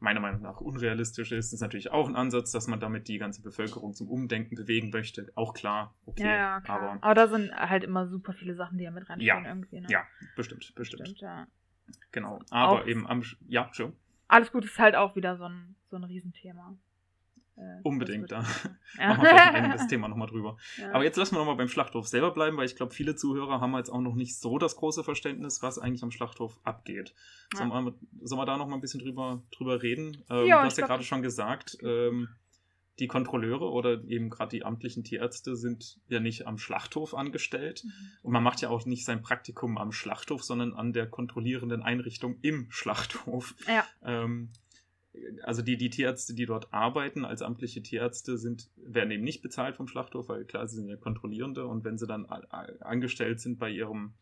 S2: meiner Meinung nach unrealistisch ist, ist natürlich auch ein Ansatz, dass man damit die ganze Bevölkerung zum Umdenken bewegen möchte. Auch klar, okay.
S1: ja, ja, klar.
S2: Aber
S1: Aber, da sind halt immer super viele Sachen, die ja mit reinspielen
S2: Ja,
S1: irgendwie. Ne?
S2: ja, bestimmt, bestimmt.
S1: Stimmt, ja.
S2: Genau. Aber
S1: Auch-
S2: eben am, ja, schon.
S1: Alles gut ist halt auch wieder so ein, so ein Riesenthema. Äh,
S2: Unbedingt,
S1: das
S2: da
S1: wird-
S2: machen wir eigenes Thema nochmal drüber.
S1: ja.
S2: Aber jetzt lassen wir nochmal beim Schlachthof selber bleiben, weil ich glaube, viele Zuhörer haben jetzt auch noch nicht so das große Verständnis, was eigentlich am Schlachthof abgeht.
S1: Ja.
S2: Sollen, wir, sollen wir da nochmal ein bisschen drüber, drüber reden? Ähm,
S1: Ja,
S2: du hast ja gerade
S1: das-
S2: schon gesagt, ähm, die Kontrolleure oder eben gerade die amtlichen Tierärzte sind ja nicht am Schlachthof angestellt.
S1: Mhm.
S2: Und man macht ja auch nicht sein Praktikum am Schlachthof, sondern an der kontrollierenden Einrichtung im Schlachthof.
S1: Ja.
S2: Ähm, also die, die Tierärzte, die dort arbeiten als amtliche Tierärzte, sind, werden eben nicht bezahlt vom Schlachthof, weil klar, sie sind ja Kontrollierende und wenn sie dann angestellt sind bei ihrem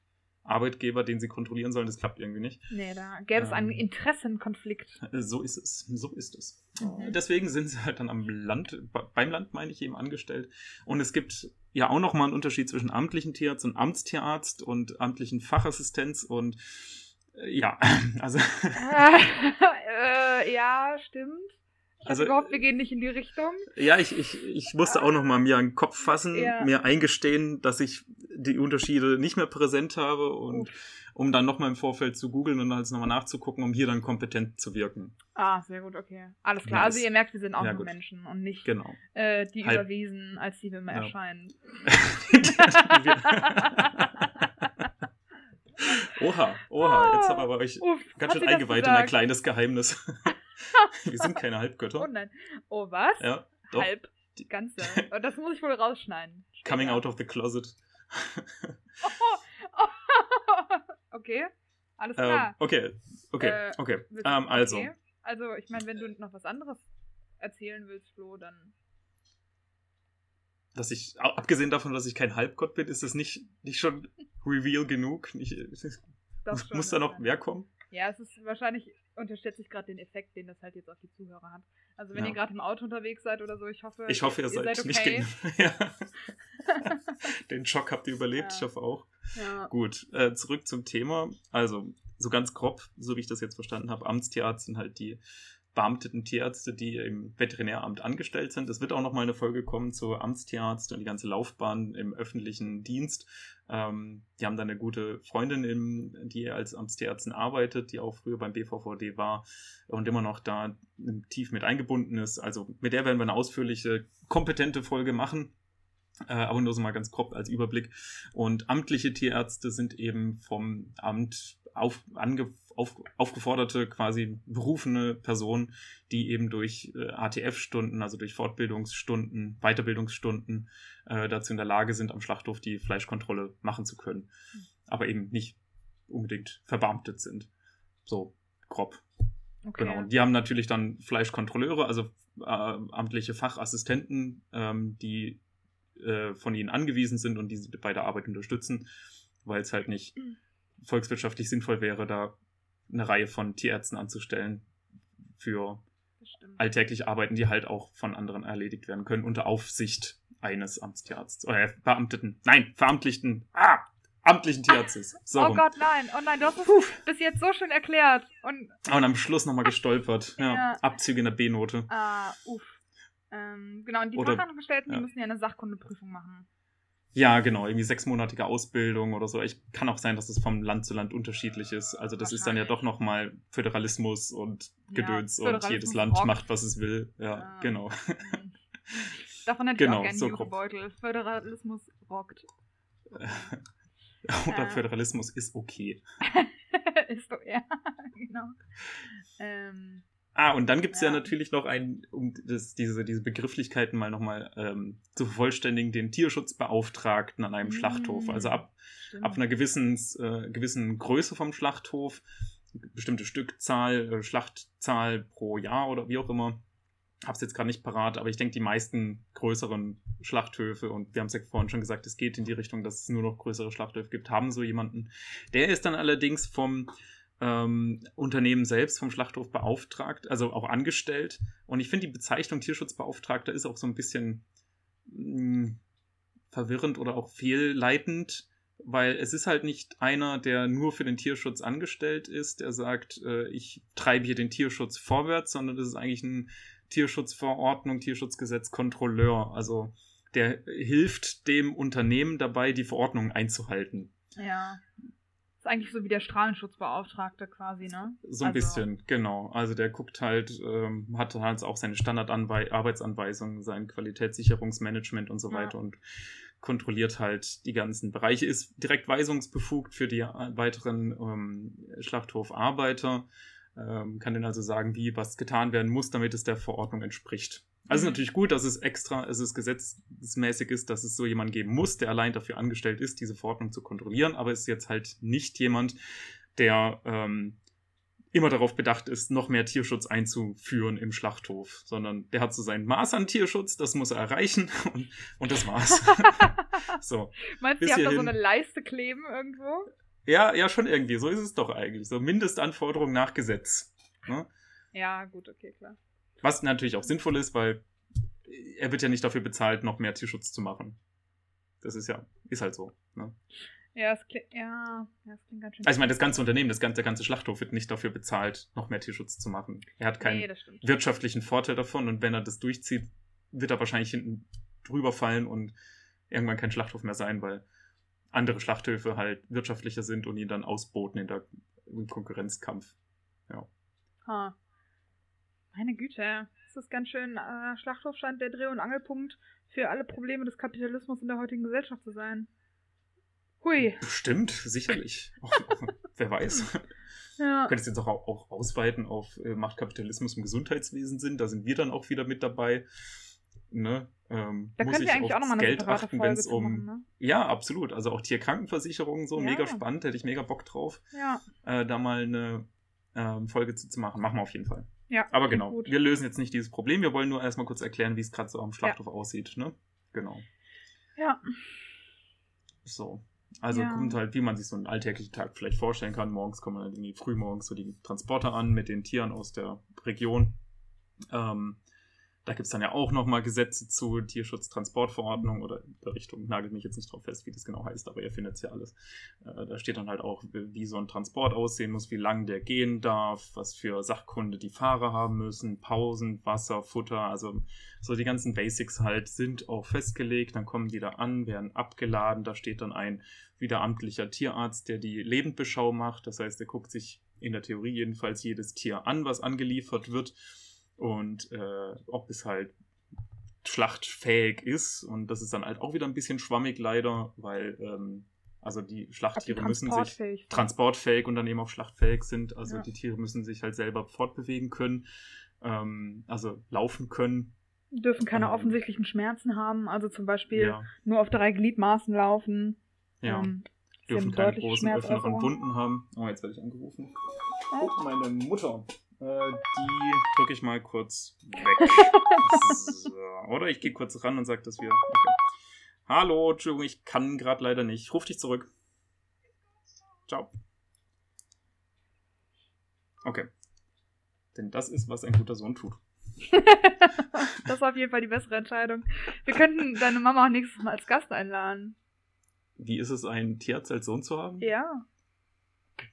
S2: Arbeitgeber, den sie kontrollieren sollen, das klappt irgendwie nicht.
S1: Nee, da gäbe es einen
S2: Ähm.
S1: Interessenkonflikt.
S2: So ist es. So ist es.
S1: Mhm.
S2: Deswegen sind sie halt dann am Land, beim Land meine ich eben angestellt. Und es gibt ja auch nochmal einen Unterschied zwischen amtlichen Tierarzt und Amtstierarzt und amtlichen Fachassistenz und äh, ja, also
S1: äh, ja, stimmt. Ich
S2: Also,
S1: also, gehofft, wir gehen nicht in die Richtung.
S2: ja, ich, ich, ich musste auch nochmal mir einen Kopf fassen,
S1: Ja.
S2: mir eingestehen, dass ich die Unterschiede nicht mehr präsent habe und um dann nochmal im Vorfeld zu googeln und alles nochmal nachzugucken, um hier dann kompetent zu wirken.
S1: Ah, sehr gut, okay. Alles klar.
S2: Nice.
S1: Also ihr merkt, wir sind auch
S2: Ja,
S1: nur
S2: gut.
S1: Menschen und nicht
S2: Genau.
S1: äh, die
S2: Halb-
S1: Überwesen, als die wir immer
S2: Ja.
S1: erscheinen.
S2: oha, oha, jetzt haben wir bei euch
S1: Uff,
S2: ganz
S1: hat
S2: schön eingeweiht in ein kleines Geheimnis. wir sind keine
S1: Oh
S2: Halbgötter.
S1: nein. Oh, was?
S2: Ja, doch.
S1: Halb. Die ganze. Oh, das muss ich wohl rausschneiden.
S2: Coming
S1: Später.
S2: out of the closet.
S1: okay. Alles
S2: Ähm,
S1: klar.
S2: okay, okay,
S1: Äh,
S2: okay. Ähm, also,
S1: okay. Also, ich meine, wenn du noch was anderes erzählen willst, Flo, dann.
S2: Dass ich, abgesehen davon, dass ich kein Halbgott bin, ist es nicht, nicht schon Reveal genug? Nicht,
S1: Doch schon,
S2: muss da noch mehr kommen?
S1: Ja, es ist wahrscheinlich, unterschätze ich gerade den Effekt, den das halt jetzt auf die Zuhörer hat. Also, wenn
S2: Ja.
S1: ihr gerade im Auto unterwegs seid oder so, ich hoffe.
S2: Ich hoffe, ihr, seid, nicht
S1: okay.
S2: gegen. ja. Den Schock habt ihr überlebt,
S1: Ja.
S2: ich hoffe auch. Gut, äh, zurück zum Thema. Also, so ganz grob, so wie ich das jetzt verstanden habe, Amtstierarzt sind halt die beamteten Tierärzte, die im Veterinäramt angestellt sind. Es wird auch nochmal eine Folge kommen zu Amtstierarzt und die ganze Laufbahn im öffentlichen Dienst. Ähm, die haben da eine gute Freundin, im, die als Amtstierärztin arbeitet, die auch früher beim BVVD war und immer noch da tief mit eingebunden ist. Also mit der werden wir eine ausführliche, kompetente Folge machen. Äh, aber nur so mal ganz grob als Überblick. Und amtliche Tierärzte sind eben vom Amt auf, ange, auf, aufgeforderte, quasi berufene Personen, die eben durch äh, ATF-Stunden, also durch Fortbildungsstunden, Weiterbildungsstunden äh, dazu in der Lage sind, am Schlachthof die Fleischkontrolle machen zu können. Aber eben nicht unbedingt verbeamtet sind. So grob.
S1: Okay.
S2: Genau. Und die haben natürlich dann Fleischkontrolleure, also äh, amtliche Fachassistenten, ähm, die äh, von ihnen angewiesen sind und die sie bei der Arbeit unterstützen, weil es halt nicht
S1: Mhm.
S2: Volkswirtschaftlich sinnvoll wäre, da eine Reihe von Tierärzten anzustellen für
S1: Das stimmt.
S2: alltäglich Arbeiten, die halt auch von anderen erledigt werden können, unter Aufsicht eines Amtstierarztes. Oder Beamteten. Nein, Veramtlichen. Ah! Amtlichen Tierarztes. So
S1: oh
S2: rum.
S1: Gott, nein. Oh nein, du hast es bis jetzt so schön erklärt. Und,
S2: Und am Schluss nochmal gestolpert. Ja,
S1: Ja.
S2: Abzüge in der B-Note.
S1: ah, uff. Ähm, genau, und die Fachangestellten,
S2: ja.
S1: die müssen ja eine Sachkundeprüfung machen.
S2: Ja, genau, irgendwie sechsmonatige Ausbildung oder so. Ich kann auch sein, dass es vom Land zu Land unterschiedlich ist. Also das ist dann ja doch nochmal Föderalismus und Gedöns und
S1: Föderalismus
S2: jedes Land
S1: rockt.
S2: macht, was es will. Ja,
S1: Ah.
S2: genau.
S1: Mhm. Davon hätte ich
S2: Genau,
S1: auch gerne
S2: so.
S1: Jutebeutel. Föderalismus rockt.
S2: Oder
S1: Äh.
S2: Föderalismus ist okay.
S1: ist doch eher. genau. Ähm,
S2: Ah, und dann gibt es ja.
S1: Ja.
S2: natürlich noch einen, um das, diese, diese Begrifflichkeiten mal nochmal ähm, zu vervollständigen, den Tierschutzbeauftragten an einem
S1: Mm.
S2: Schlachthof. Also ab,
S1: stimmt.
S2: ab einer gewissen, äh, gewissen Größe vom Schlachthof, bestimmte Stückzahl, äh, Schlachtzahl pro Jahr oder wie auch immer. Hab's jetzt gerade nicht parat, aber ich denke, die meisten größeren Schlachthöfe, und wir haben es ja vorhin schon gesagt, es geht in die Richtung, dass es nur noch größere Schlachthöfe gibt, haben so jemanden. Der ist dann allerdings vom ähm, Unternehmen selbst, vom Schlachthof beauftragt, also auch angestellt. Und ich finde, die Bezeichnung Tierschutzbeauftragter ist auch so ein bisschen mh, verwirrend oder auch fehlleitend, weil es ist halt nicht einer, der nur für den Tierschutz angestellt ist, der sagt, äh, ich treibe hier den Tierschutz vorwärts, sondern das ist eigentlich ein Tierschutzverordnung, Tierschutzgesetz, Kontrolleur. Also der hilft dem Unternehmen dabei, die Verordnung einzuhalten.
S1: Ja. Ist eigentlich so wie der Strahlenschutzbeauftragte quasi, ne?
S2: So ein
S1: Also-
S2: bisschen, genau. Also der guckt halt, ähm, hat halt auch seine Standardarbeitsanweisungen, sein Qualitätssicherungsmanagement und so
S1: Ja.
S2: weiter und kontrolliert halt die ganzen Bereiche, ist direkt weisungsbefugt für die äh, weiteren ähm, Schlachthofarbeiter, ähm, kann denen also sagen, wie was getan werden muss, damit es der Verordnung entspricht. Also es
S1: Mhm.
S2: ist natürlich gut, dass es extra, es ist gesetzmäßig ist, dass es so jemanden geben muss, der allein dafür angestellt ist, diese Verordnung zu kontrollieren, aber es ist jetzt halt nicht jemand, der ähm, immer darauf bedacht ist, noch mehr Tierschutz einzuführen im Schlachthof, sondern der hat so sein Maß an Tierschutz, das muss er erreichen und, und das war's. so.
S1: Meinst du, ihr habt da so eine Leiste kleben irgendwo?
S2: Ja, ja, schon irgendwie. So ist es doch eigentlich. So Mindestanforderungen nach Gesetz. Ne?
S1: Ja, gut, okay, klar.
S2: Was natürlich auch sinnvoll ist, weil er wird ja nicht dafür bezahlt, noch mehr Tierschutz zu machen. Das ist ja, ist halt so. Ne?
S1: Ja, es klingt, ja, ja, es klingt ganz schön.
S2: Also ich meine, das ganze Unternehmen, das ganze, der ganze Schlachthof wird nicht dafür bezahlt, noch mehr Tierschutz zu machen. Er hat keinen
S1: nee, das
S2: wirtschaftlichen Vorteil davon und wenn er das durchzieht, wird er wahrscheinlich hinten drüber fallen und irgendwann kein Schlachthof mehr sein, weil andere Schlachthöfe halt wirtschaftlicher sind und ihn dann ausboten in der im Konkurrenzkampf.
S1: Ha. Meine Güte, das ist ganz schön. Äh, Schlachthof scheint der Dreh- und Angelpunkt für alle Probleme des Kapitalismus in der heutigen Gesellschaft zu sein. Hui.
S2: Bestimmt, sicherlich. Auch, wer weiß.
S1: Ja.
S2: Du könntest jetzt auch, auch ausweiten auf äh, Macht Kapitalismus im Gesundheitswesen sind. Da sind wir dann auch wieder mit dabei. Ne? Ähm,
S1: Da
S2: muss
S1: könnt
S2: ich
S1: ihr eigentlich auch nochmal eine
S2: Geld achten, wenn es um.
S1: machen, ne?
S2: Ja, absolut. Also auch Tierkrankenversicherung, so
S1: Ja.
S2: mega spannend, hätte ich mega Bock drauf,
S1: Ja.
S2: äh, da mal eine ähm, Folge zu, zu machen. Machen wir auf jeden Fall.
S1: Ja.
S2: Aber genau,
S1: Gut.
S2: wir lösen jetzt nicht dieses Problem. Wir wollen nur erstmal kurz erklären, wie es gerade so am Schlachthof aussieht. Ne? Genau.
S1: Ja.
S2: So. Also
S1: Ja.
S2: kommt halt, wie man sich so einen alltäglichen Tag vielleicht vorstellen kann. Morgens kommen dann irgendwie frühmorgens so die Transporter an mit den Tieren aus der Region. Ähm, da gibt es dann ja auch nochmal Gesetze zu Tierschutztransportverordnung oder in der Richtung, nagelt mich jetzt nicht drauf fest, wie das genau heißt, aber ihr findet es ja alles. Äh, da steht dann halt auch, wie so ein Transport aussehen muss, wie lang der gehen darf, was für Sachkunde die Fahrer haben müssen, Pausen, Wasser, Futter, also so die ganzen Basics halt sind auch festgelegt, dann kommen die da an, werden abgeladen, da steht dann ein wieder amtlicher Tierarzt, der die Lebendbeschau macht, das heißt, er guckt sich in der Theorie jedenfalls jedes Tier an, was angeliefert wird und äh, ob es halt schlachtfähig ist und das ist dann halt auch wieder ein bisschen schwammig leider, weil ähm, also die
S1: Ob die
S2: Schlachttiere müssen sich
S1: transportfähig
S2: und dann eben auch schlachtfähig sind. Also
S1: Ja.
S2: die Tiere müssen sich halt selber fortbewegen können, ähm, also laufen können.
S1: dürfen keine
S2: ähm,
S1: offensichtlichen Schmerzen haben, also zum Beispiel
S2: Ja,
S1: nur auf drei Gliedmaßen laufen.
S2: ja. Dürfen keine großen, offeneren. Wunden haben. Oh, jetzt werde ich angerufen. Oh, meine Mutter. Äh, die drücke ich mal kurz weg. so. Oder ich gehe kurz ran und sage, dass wir. Okay. Hallo, Entschuldigung, ich kann gerade leider nicht. Ich rufe dich zurück. Ciao. Okay. Denn das ist, was ein guter Sohn tut.
S1: das ist auf jeden Fall die bessere Entscheidung. Wir könnten deine Mama auch nächstes Mal als Gast einladen.
S2: Wie ist es, einen Tierarzt als Sohn zu haben?
S1: Ja.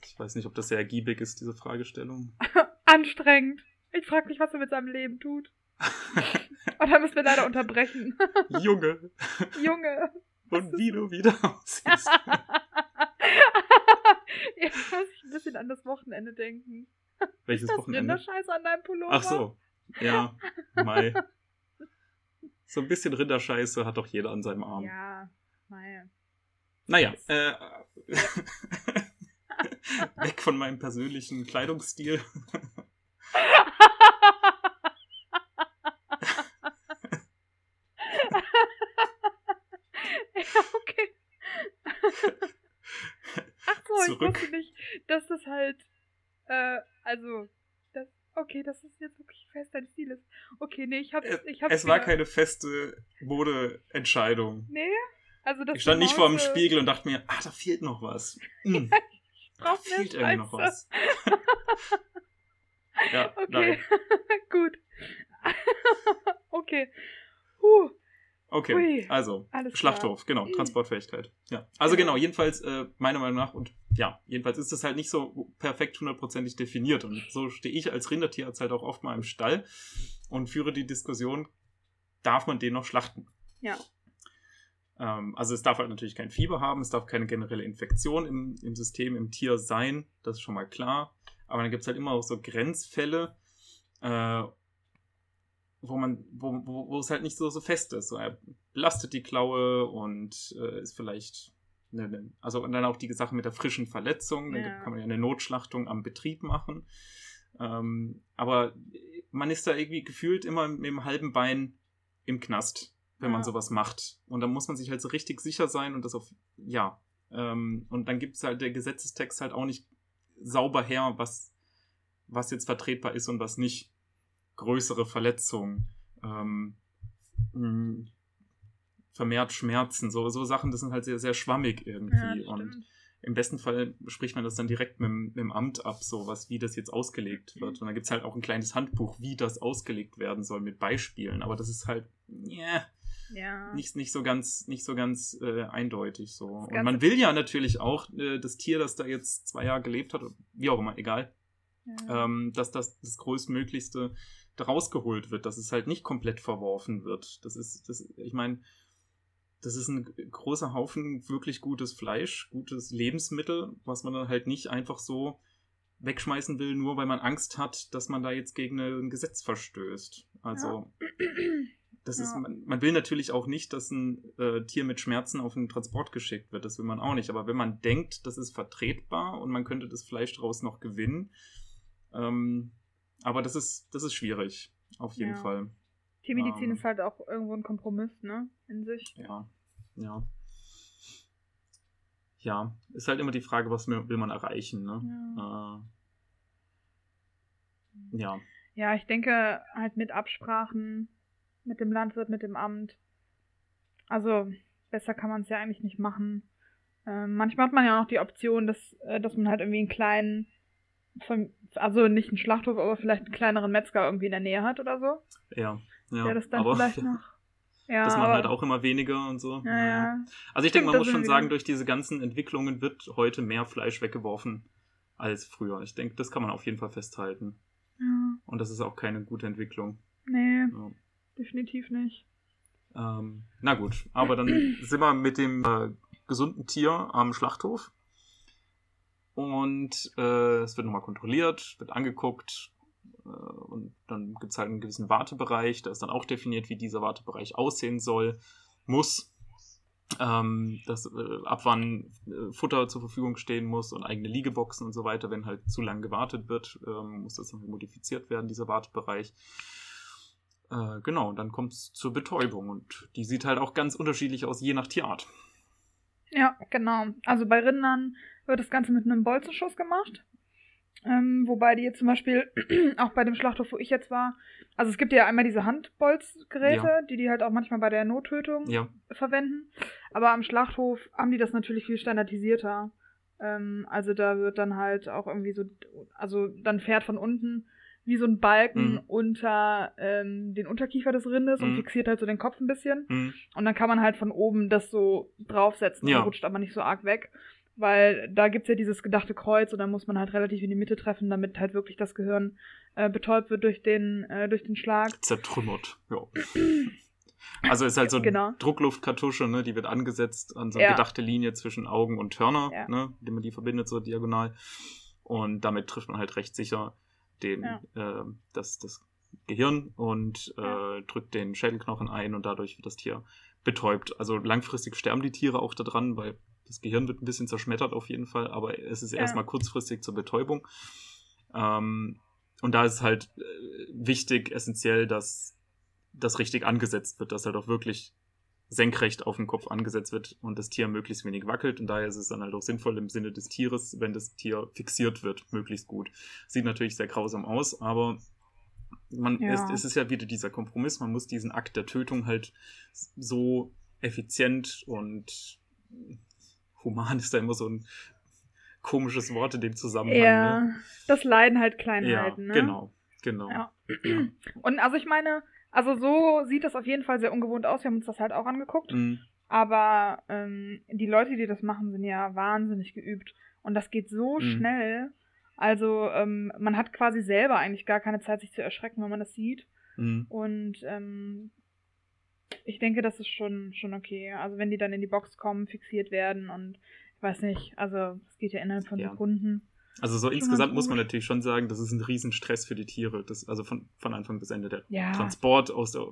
S2: Ich weiß nicht, ob das sehr ergiebig ist, diese Fragestellung.
S1: Anstrengend. Ich frage mich, was er mit seinem Leben tut. Und dann müssen wir leider unterbrechen.
S2: Junge.
S1: Junge.
S2: Und wie du wieder aussiehst.
S1: Jetzt muss ich ein bisschen an das Wochenende denken.
S2: Welches
S1: das
S2: Wochenende?
S1: Rinderscheiße an deinem Pullover.
S2: Ach so. Ja, Mai. So ein bisschen Rinderscheiße hat doch jeder an seinem Arm.
S1: Ja, Mai.
S2: Naja, äh, weg von meinem persönlichen Kleidungsstil.
S1: ja, okay. Ach so, ich
S2: Zurück.
S1: wusste nicht, dass das halt, äh, also, das, okay, dass das jetzt wirklich fest dein Stil ist. Okay, nee, ich hab's, ich hab's
S2: es war keine feste Modeentscheidung.
S1: Nee, also das
S2: Ich stand nicht vor dem Spiegel und dachte mir, ah, da fehlt noch was. Hm,
S1: brauch mehr
S2: fehlt irgendwie noch was. ja,
S1: Okay,
S2: nein.
S1: gut. okay. Huh.
S2: Okay,
S1: Hui,
S2: also,
S1: alles
S2: Schlachthof, genau, Transportfähigkeit. Ja. Also
S1: Genau.
S2: genau, jedenfalls, äh, meiner Meinung nach, und ja, jedenfalls ist das halt nicht so perfekt hundertprozentig definiert. Und so stehe ich als Rindertierarzt halt auch oft mal im Stall und führe die Diskussion, darf man den noch schlachten?
S1: Ja.
S2: Ähm, also es darf halt natürlich kein Fieber haben, es darf keine generelle Infektion im, im System, im Tier sein, das ist schon mal klar. Aber dann gibt es halt immer auch so Grenzfälle, äh, wo man, wo, wo, wo es halt nicht so, so fest ist. So, er belastet die Klaue und äh, ist vielleicht. Ne, ne, also und dann auch die Sache mit der frischen Verletzung. Dann
S1: Ja.
S2: kann man ja eine Notschlachtung am Betrieb machen. Ähm, aber man ist da irgendwie gefühlt immer mit dem halben Bein im Knast, wenn man
S1: Ja.
S2: sowas macht. Und dann muss man sich halt so richtig sicher sein und das auf, ja. Ähm, und dann gibt es halt der Gesetzestext halt auch nicht sauber her, was, was jetzt vertretbar ist und was nicht. Größere Verletzungen, ähm, mh, vermehrt Schmerzen, so, so Sachen, das sind halt sehr, sehr schwammig irgendwie.
S1: Ja,
S2: und im besten Fall spricht man das dann direkt mit, dem- mit dem Amt ab, so was, wie das jetzt ausgelegt wird. Und dann gibt es halt auch ein kleines Handbuch, wie das ausgelegt werden soll, mit Beispielen. Aber das ist halt, yeah,
S1: Ja.
S2: nicht, nicht so ganz, nicht so ganz äh, eindeutig so. Und man will ja natürlich auch äh, das Tier, das da jetzt zwei Jahre gelebt hat, wie auch immer, egal,
S1: ja.
S2: ähm, dass das das größtmöglichste daraus geholt wird, dass es halt nicht komplett verworfen wird. Das ist, das, ich meine, das ist ein großer Haufen wirklich gutes Fleisch, gutes Lebensmittel, was man dann halt nicht einfach so wegschmeißen will, nur weil man Angst hat, dass man da jetzt gegen ein Gesetz verstößt. Also, das ist,
S1: Ja.
S2: man, man will natürlich auch nicht, dass ein äh, Tier mit Schmerzen auf einen Transport geschickt wird. Das will man auch nicht. Aber wenn man denkt, das ist vertretbar und man könnte das Fleisch daraus noch gewinnen, ähm, aber das ist, das ist schwierig, auf jeden
S1: Ja.
S2: Fall.
S1: Tiermedizin
S2: ähm,
S1: ist halt auch irgendwo ein Kompromiss, ne? In sich.
S2: Ja, ja. Ja, ist halt immer die Frage, was will will man erreichen, ne?
S1: Ja.
S2: Äh, ja,
S1: Ja, ich denke halt mit Absprachen mit dem Landwirt, mit dem Amt. Also besser kann man es ja eigentlich nicht machen. Ähm, manchmal hat man ja auch noch die Option, dass, äh, dass man halt irgendwie einen kleinen, also nicht einen Schlachthof, aber vielleicht einen kleineren Metzger irgendwie in der Nähe hat oder so.
S2: ja, ja.
S1: der das dann
S2: aber
S1: vielleicht noch. Ja,
S2: das machen
S1: aber,
S2: halt auch immer weniger und so.
S1: Ja, ja.
S2: Also ich denke, man muss schon sagen, durch diese ganzen Entwicklungen wird heute mehr Fleisch weggeworfen als früher. Ich denke, das kann man auf jeden Fall festhalten.
S1: ja.
S2: Und das ist auch keine gute Entwicklung.
S1: Nee,
S2: Ja.
S1: Definitiv nicht.
S2: Ähm, na gut, aber dann sind wir mit dem äh, gesunden Tier am Schlachthof. Und äh, es wird nochmal kontrolliert, wird angeguckt. Äh, und dann gibt es halt einen gewissen Wartebereich. Da ist dann auch definiert, wie dieser Wartebereich aussehen soll, muss. Ähm, dass äh, ab wann äh, Futter zur Verfügung stehen muss und eigene Liegeboxen und so weiter. Wenn halt zu lang gewartet wird, ähm, muss das dann modifiziert werden, dieser Wartebereich. Äh, genau, und dann kommt es zur Betäubung und die sieht halt auch ganz unterschiedlich aus, je nach Tierart.
S1: Ja, genau. Also bei Rindern wird das Ganze mit einem Bolzenschuss gemacht. Ähm, wobei die jetzt zum Beispiel auch bei dem Schlachthof, wo ich jetzt war, also es gibt ja einmal diese Handbolzgeräte,
S2: Ja.
S1: die die halt auch manchmal bei der Nottötung
S2: Ja.
S1: verwenden. Aber am Schlachthof haben die das natürlich viel standardisierter. Ähm, also da wird dann halt auch irgendwie so, also dann fährt von unten wie so ein Balken
S2: Mhm.
S1: unter ähm, den Unterkiefer des Rindes und
S2: Mhm.
S1: fixiert halt so den Kopf ein bisschen.
S2: Mhm.
S1: Und dann kann man halt von oben das so draufsetzen
S2: Ja.
S1: und rutscht aber nicht so arg weg. Weil da gibt's ja dieses gedachte Kreuz und da muss man halt relativ in die Mitte treffen, damit halt wirklich das Gehirn äh, betäubt wird durch den, äh, durch den Schlag.
S2: Zertrümmert. Ja. Also ist halt so eine
S1: Genau.
S2: Druckluftkartusche, ne? Die wird angesetzt an so eine
S1: Ja.
S2: gedachte Linie zwischen Augen und Hörner,
S1: Ja.
S2: ne? Indem man die verbindet so diagonal. Und damit trifft man halt recht sicher den,
S1: Ja.
S2: äh, das, das Gehirn und äh, drückt den Schädelknochen ein und dadurch wird das Tier betäubt. Also langfristig sterben die Tiere auch daran, weil das Gehirn wird ein bisschen zerschmettert auf jeden Fall, aber es ist
S1: Ja.
S2: erstmal kurzfristig zur Betäubung. Ähm, und da ist halt äh, wichtig, essentiell, dass das richtig angesetzt wird, dass halt auch wirklich senkrecht auf den Kopf angesetzt wird und das Tier möglichst wenig wackelt. Und daher ist es dann halt auch sinnvoll im Sinne des Tieres, wenn das Tier fixiert wird, möglichst gut. Sieht natürlich sehr grausam aus, aber man,
S1: Ja.
S2: es, es ist ja wieder dieser Kompromiss. Man muss diesen Akt der Tötung halt so effizient und human ist da immer so ein komisches Wort in dem Zusammenhang.
S1: Ja,
S2: Ne?
S1: das Leiden halt
S2: Ja,
S1: Kleinheiten, ne?
S2: genau, genau.
S1: Ja.
S2: Ja.
S1: Und also ich meine, also so sieht das auf jeden Fall sehr ungewohnt aus. Wir haben uns das halt auch angeguckt.
S2: Mm,
S1: Aber ähm, die Leute, die das machen, sind ja wahnsinnig geübt. Und das geht so
S2: Mhm.
S1: schnell. Also ähm, man hat quasi selber eigentlich gar keine Zeit, sich zu erschrecken, wenn man das sieht.
S2: mm.
S1: Und ähm, ich denke, das ist schon, schon okay. Also wenn die dann in die Box kommen, fixiert werden und ich weiß nicht, also es geht ja innerhalb von
S2: Ja.
S1: Sekunden.
S2: Also so insgesamt muss man natürlich schon sagen, das ist ein Riesenstress für die Tiere. Das, also von, von Anfang bis Ende der
S1: Ja.
S2: Transport aus der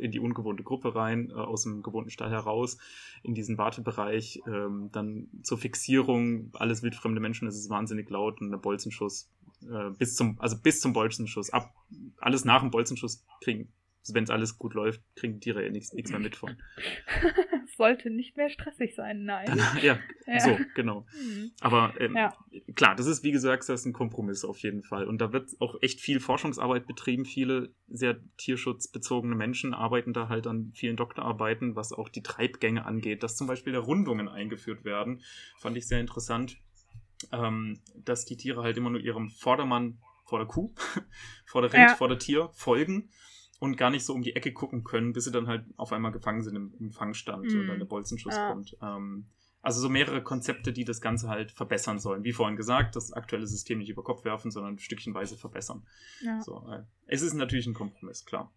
S2: in die ungewohnte Gruppe rein, äh, aus dem gewohnten Stall heraus, in diesen Wartebereich, ähm, dann zur Fixierung, alles wildfremde Menschen, es ist wahnsinnig laut und der Bolzenschuss äh, bis zum, also bis zum Bolzenschuss, ab, alles nach dem Bolzenschuss kriegen, wenn es alles gut läuft, kriegen die Tiere ja nichts mehr mit von.
S1: Sollte nicht mehr stressig sein, nein.
S2: Dann, ja,
S1: Ja.
S2: so, genau.
S1: Hm.
S2: Aber ähm,
S1: Ja.
S2: klar, das ist, wie gesagt, das ist ein Kompromiss auf jeden Fall. Und da wird auch echt viel Forschungsarbeit betrieben. Viele sehr tierschutzbezogene Menschen arbeiten da halt an vielen Doktorarbeiten, was auch die Treibgänge angeht. Dass zum Beispiel da Rundungen eingeführt werden, fand ich sehr interessant. Ähm, dass die Tiere halt immer nur ihrem Vordermann vor der Kuh, vor der Rind,
S1: Ja.
S2: vor der Tier folgen und gar nicht so um die Ecke gucken können, bis sie dann halt auf einmal gefangen sind im, im Fangstand
S1: Mhm.
S2: und dann der Bolzenschuss
S1: Ja.
S2: kommt. Ähm, also so mehrere Konzepte, die das Ganze halt verbessern sollen. Wie vorhin gesagt, das aktuelle System nicht über Kopf werfen, sondern stückchenweise verbessern.
S1: Ja,
S2: So, äh, es ist natürlich ein Kompromiss, klar.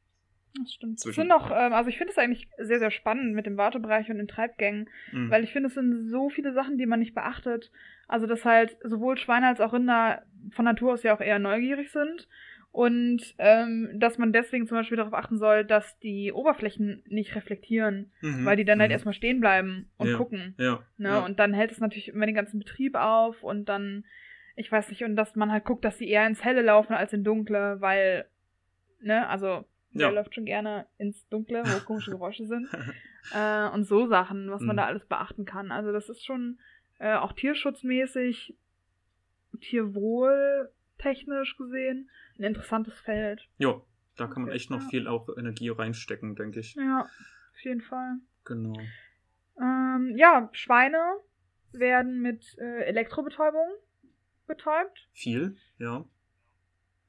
S1: das stimmt. Es
S2: Zwischen-
S1: sind noch, ähm, also ich finde es eigentlich sehr, sehr spannend mit dem Wartebereich und den Treibgängen,
S2: Mhm.
S1: weil ich finde, es sind so viele Sachen, die man nicht beachtet. Also, dass halt sowohl Schweine als auch Rinder von Natur aus ja auch eher neugierig sind. Und ähm, dass man deswegen zum Beispiel darauf achten soll, dass die Oberflächen nicht reflektieren,
S2: Mhm.
S1: weil die dann halt
S2: Mhm.
S1: erstmal stehen bleiben und
S2: Ja.
S1: gucken.
S2: Ja,
S1: Ne?
S2: ja.
S1: Und dann hält es natürlich immer den ganzen Betrieb auf und dann, ich weiß nicht, und dass man halt guckt, dass sie eher ins Helle laufen als in Dunkle, weil, ne, also der
S2: Ja.
S1: läuft schon gerne ins Dunkle, wo komische Geräusche sind. Äh, und so Sachen, was man
S2: Mhm.
S1: da alles beachten kann. Also das ist schon äh, auch tierschutzmäßig, tierwohl technisch gesehen, ein interessantes Feld.
S2: ja, da kann man echt noch
S1: ja.
S2: viel auch Energie reinstecken, denke ich.
S1: Ja, auf jeden Fall.
S2: Genau.
S1: Ähm, ja, Schweine werden mit äh, Elektrobetäubung betäubt.
S2: Viel, ja.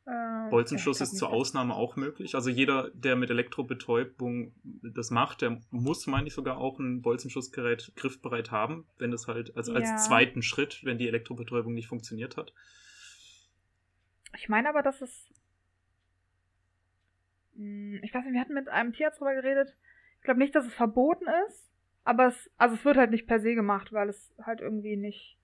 S1: Ähm,
S2: Bolzenschuss ist zur Ausnahme auch möglich. Also jeder, der mit Elektrobetäubung das macht, der muss, meine ich, sogar auch ein Bolzenschussgerät griffbereit haben, wenn es halt, also
S1: Ja.
S2: als zweiten Schritt, wenn die Elektrobetäubung nicht funktioniert hat.
S1: Ich meine aber, dass es. Hm, Ich weiß nicht, wir hatten mit einem Tierarzt drüber geredet. Ich glaube nicht, dass es verboten ist, aber es, also es wird halt nicht per se gemacht, weil es halt irgendwie nicht,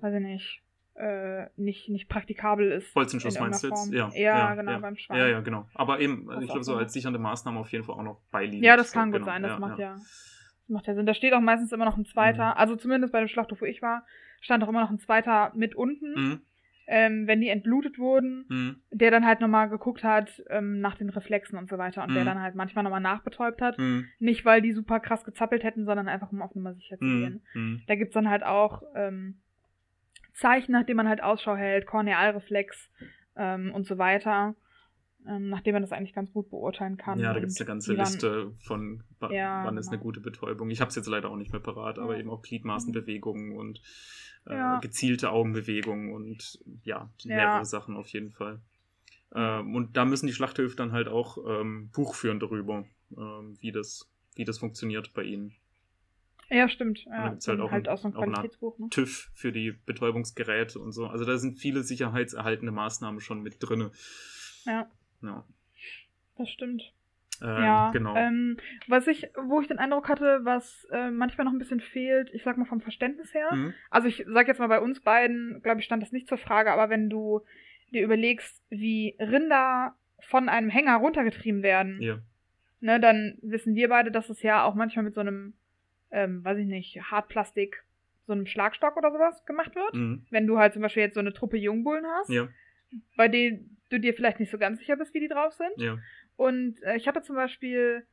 S1: weiß ich nicht, äh, nicht, nicht praktikabel ist.
S2: Bolzenschuss
S1: in
S2: meinst du jetzt? Ja,
S1: Ja,
S2: ja,
S1: genau,
S2: ja.
S1: beim Schwein.
S2: Ja, ja, genau. Aber eben,
S1: Was
S2: ich glaube, so als sichernde Maßnahme auf jeden Fall auch noch beiliegen.
S1: Ja, das
S2: So,
S1: kann gut
S2: genau.
S1: sein, das
S2: Ja,
S1: macht
S2: ja.
S1: ja. Das macht ja Sinn. Da steht auch meistens immer noch ein zweiter,
S2: Mhm.
S1: also zumindest bei dem Schlachthof, wo ich war, stand auch immer noch ein zweiter mit unten,
S2: Mhm,
S1: ähm, wenn die entblutet wurden.
S2: mhm,
S1: der dann halt nochmal geguckt hat ähm, nach den Reflexen und so weiter und der
S2: Mhm.
S1: dann halt manchmal nochmal nachbetäubt hat.
S2: mhm,
S1: Nicht, weil die super krass gezappelt hätten, sondern einfach um auf Nummer sicher zu
S2: mhm,
S1: gehen.
S2: mhm.
S1: Da gibt's dann halt auch ähm, Zeichen, nach denen man halt Ausschau hält, Kornealreflex ähm, und so weiter, ähm, nachdem man das eigentlich ganz gut beurteilen kann.
S2: Ja, da gibt es eine ganze Liste von,
S1: Ja,
S2: wann ist eine
S1: genau.
S2: gute Betäubung. Ich habe es jetzt leider auch nicht mehr parat, aber
S1: Ja.
S2: eben auch Gliedmaßenbewegungen und äh,
S1: Ja.
S2: gezielte Augenbewegungen und ja,
S1: Ja.
S2: mehrere Sachen auf jeden Fall. Ähm, und da müssen die Schlachthöfe dann halt auch ähm, Buch führen darüber, ähm, wie, das, wie das funktioniert bei ihnen.
S1: Ja, stimmt.
S2: da
S1: Ja,
S2: gibt's halt auch
S1: halt
S2: ein-
S1: auch so ein
S2: eine-
S1: Qualitätsbuch. Ne?
S2: TÜV für die Betäubungsgeräte und so. Also da sind viele sicherheitserhaltende Maßnahmen schon mit drin.
S1: Ja,
S2: Ja,
S1: das stimmt.
S2: ähm,
S1: ja,
S2: genau.
S1: Ähm, was ich, wo ich den Eindruck hatte, was äh, manchmal noch ein bisschen fehlt, ich sag mal vom Verständnis her.
S2: Mhm.
S1: Also ich sag jetzt mal bei uns beiden, glaube ich, stand das nicht zur Frage, aber wenn du dir überlegst, wie Rinder von einem Hänger runtergetrieben werden,
S2: Ja.
S1: ne, dann wissen wir beide, dass es ja auch manchmal mit so einem, ähm, weiß ich nicht, Hartplastik, so einem Schlagstock oder sowas gemacht wird.
S2: Mhm.
S1: Wenn du halt zum Beispiel jetzt so eine Truppe Jungbullen hast,
S2: Ja,
S1: bei denen du dir vielleicht nicht so ganz sicher bist, wie die drauf sind.
S2: ja.
S1: Und äh, ich hatte zum Beispiel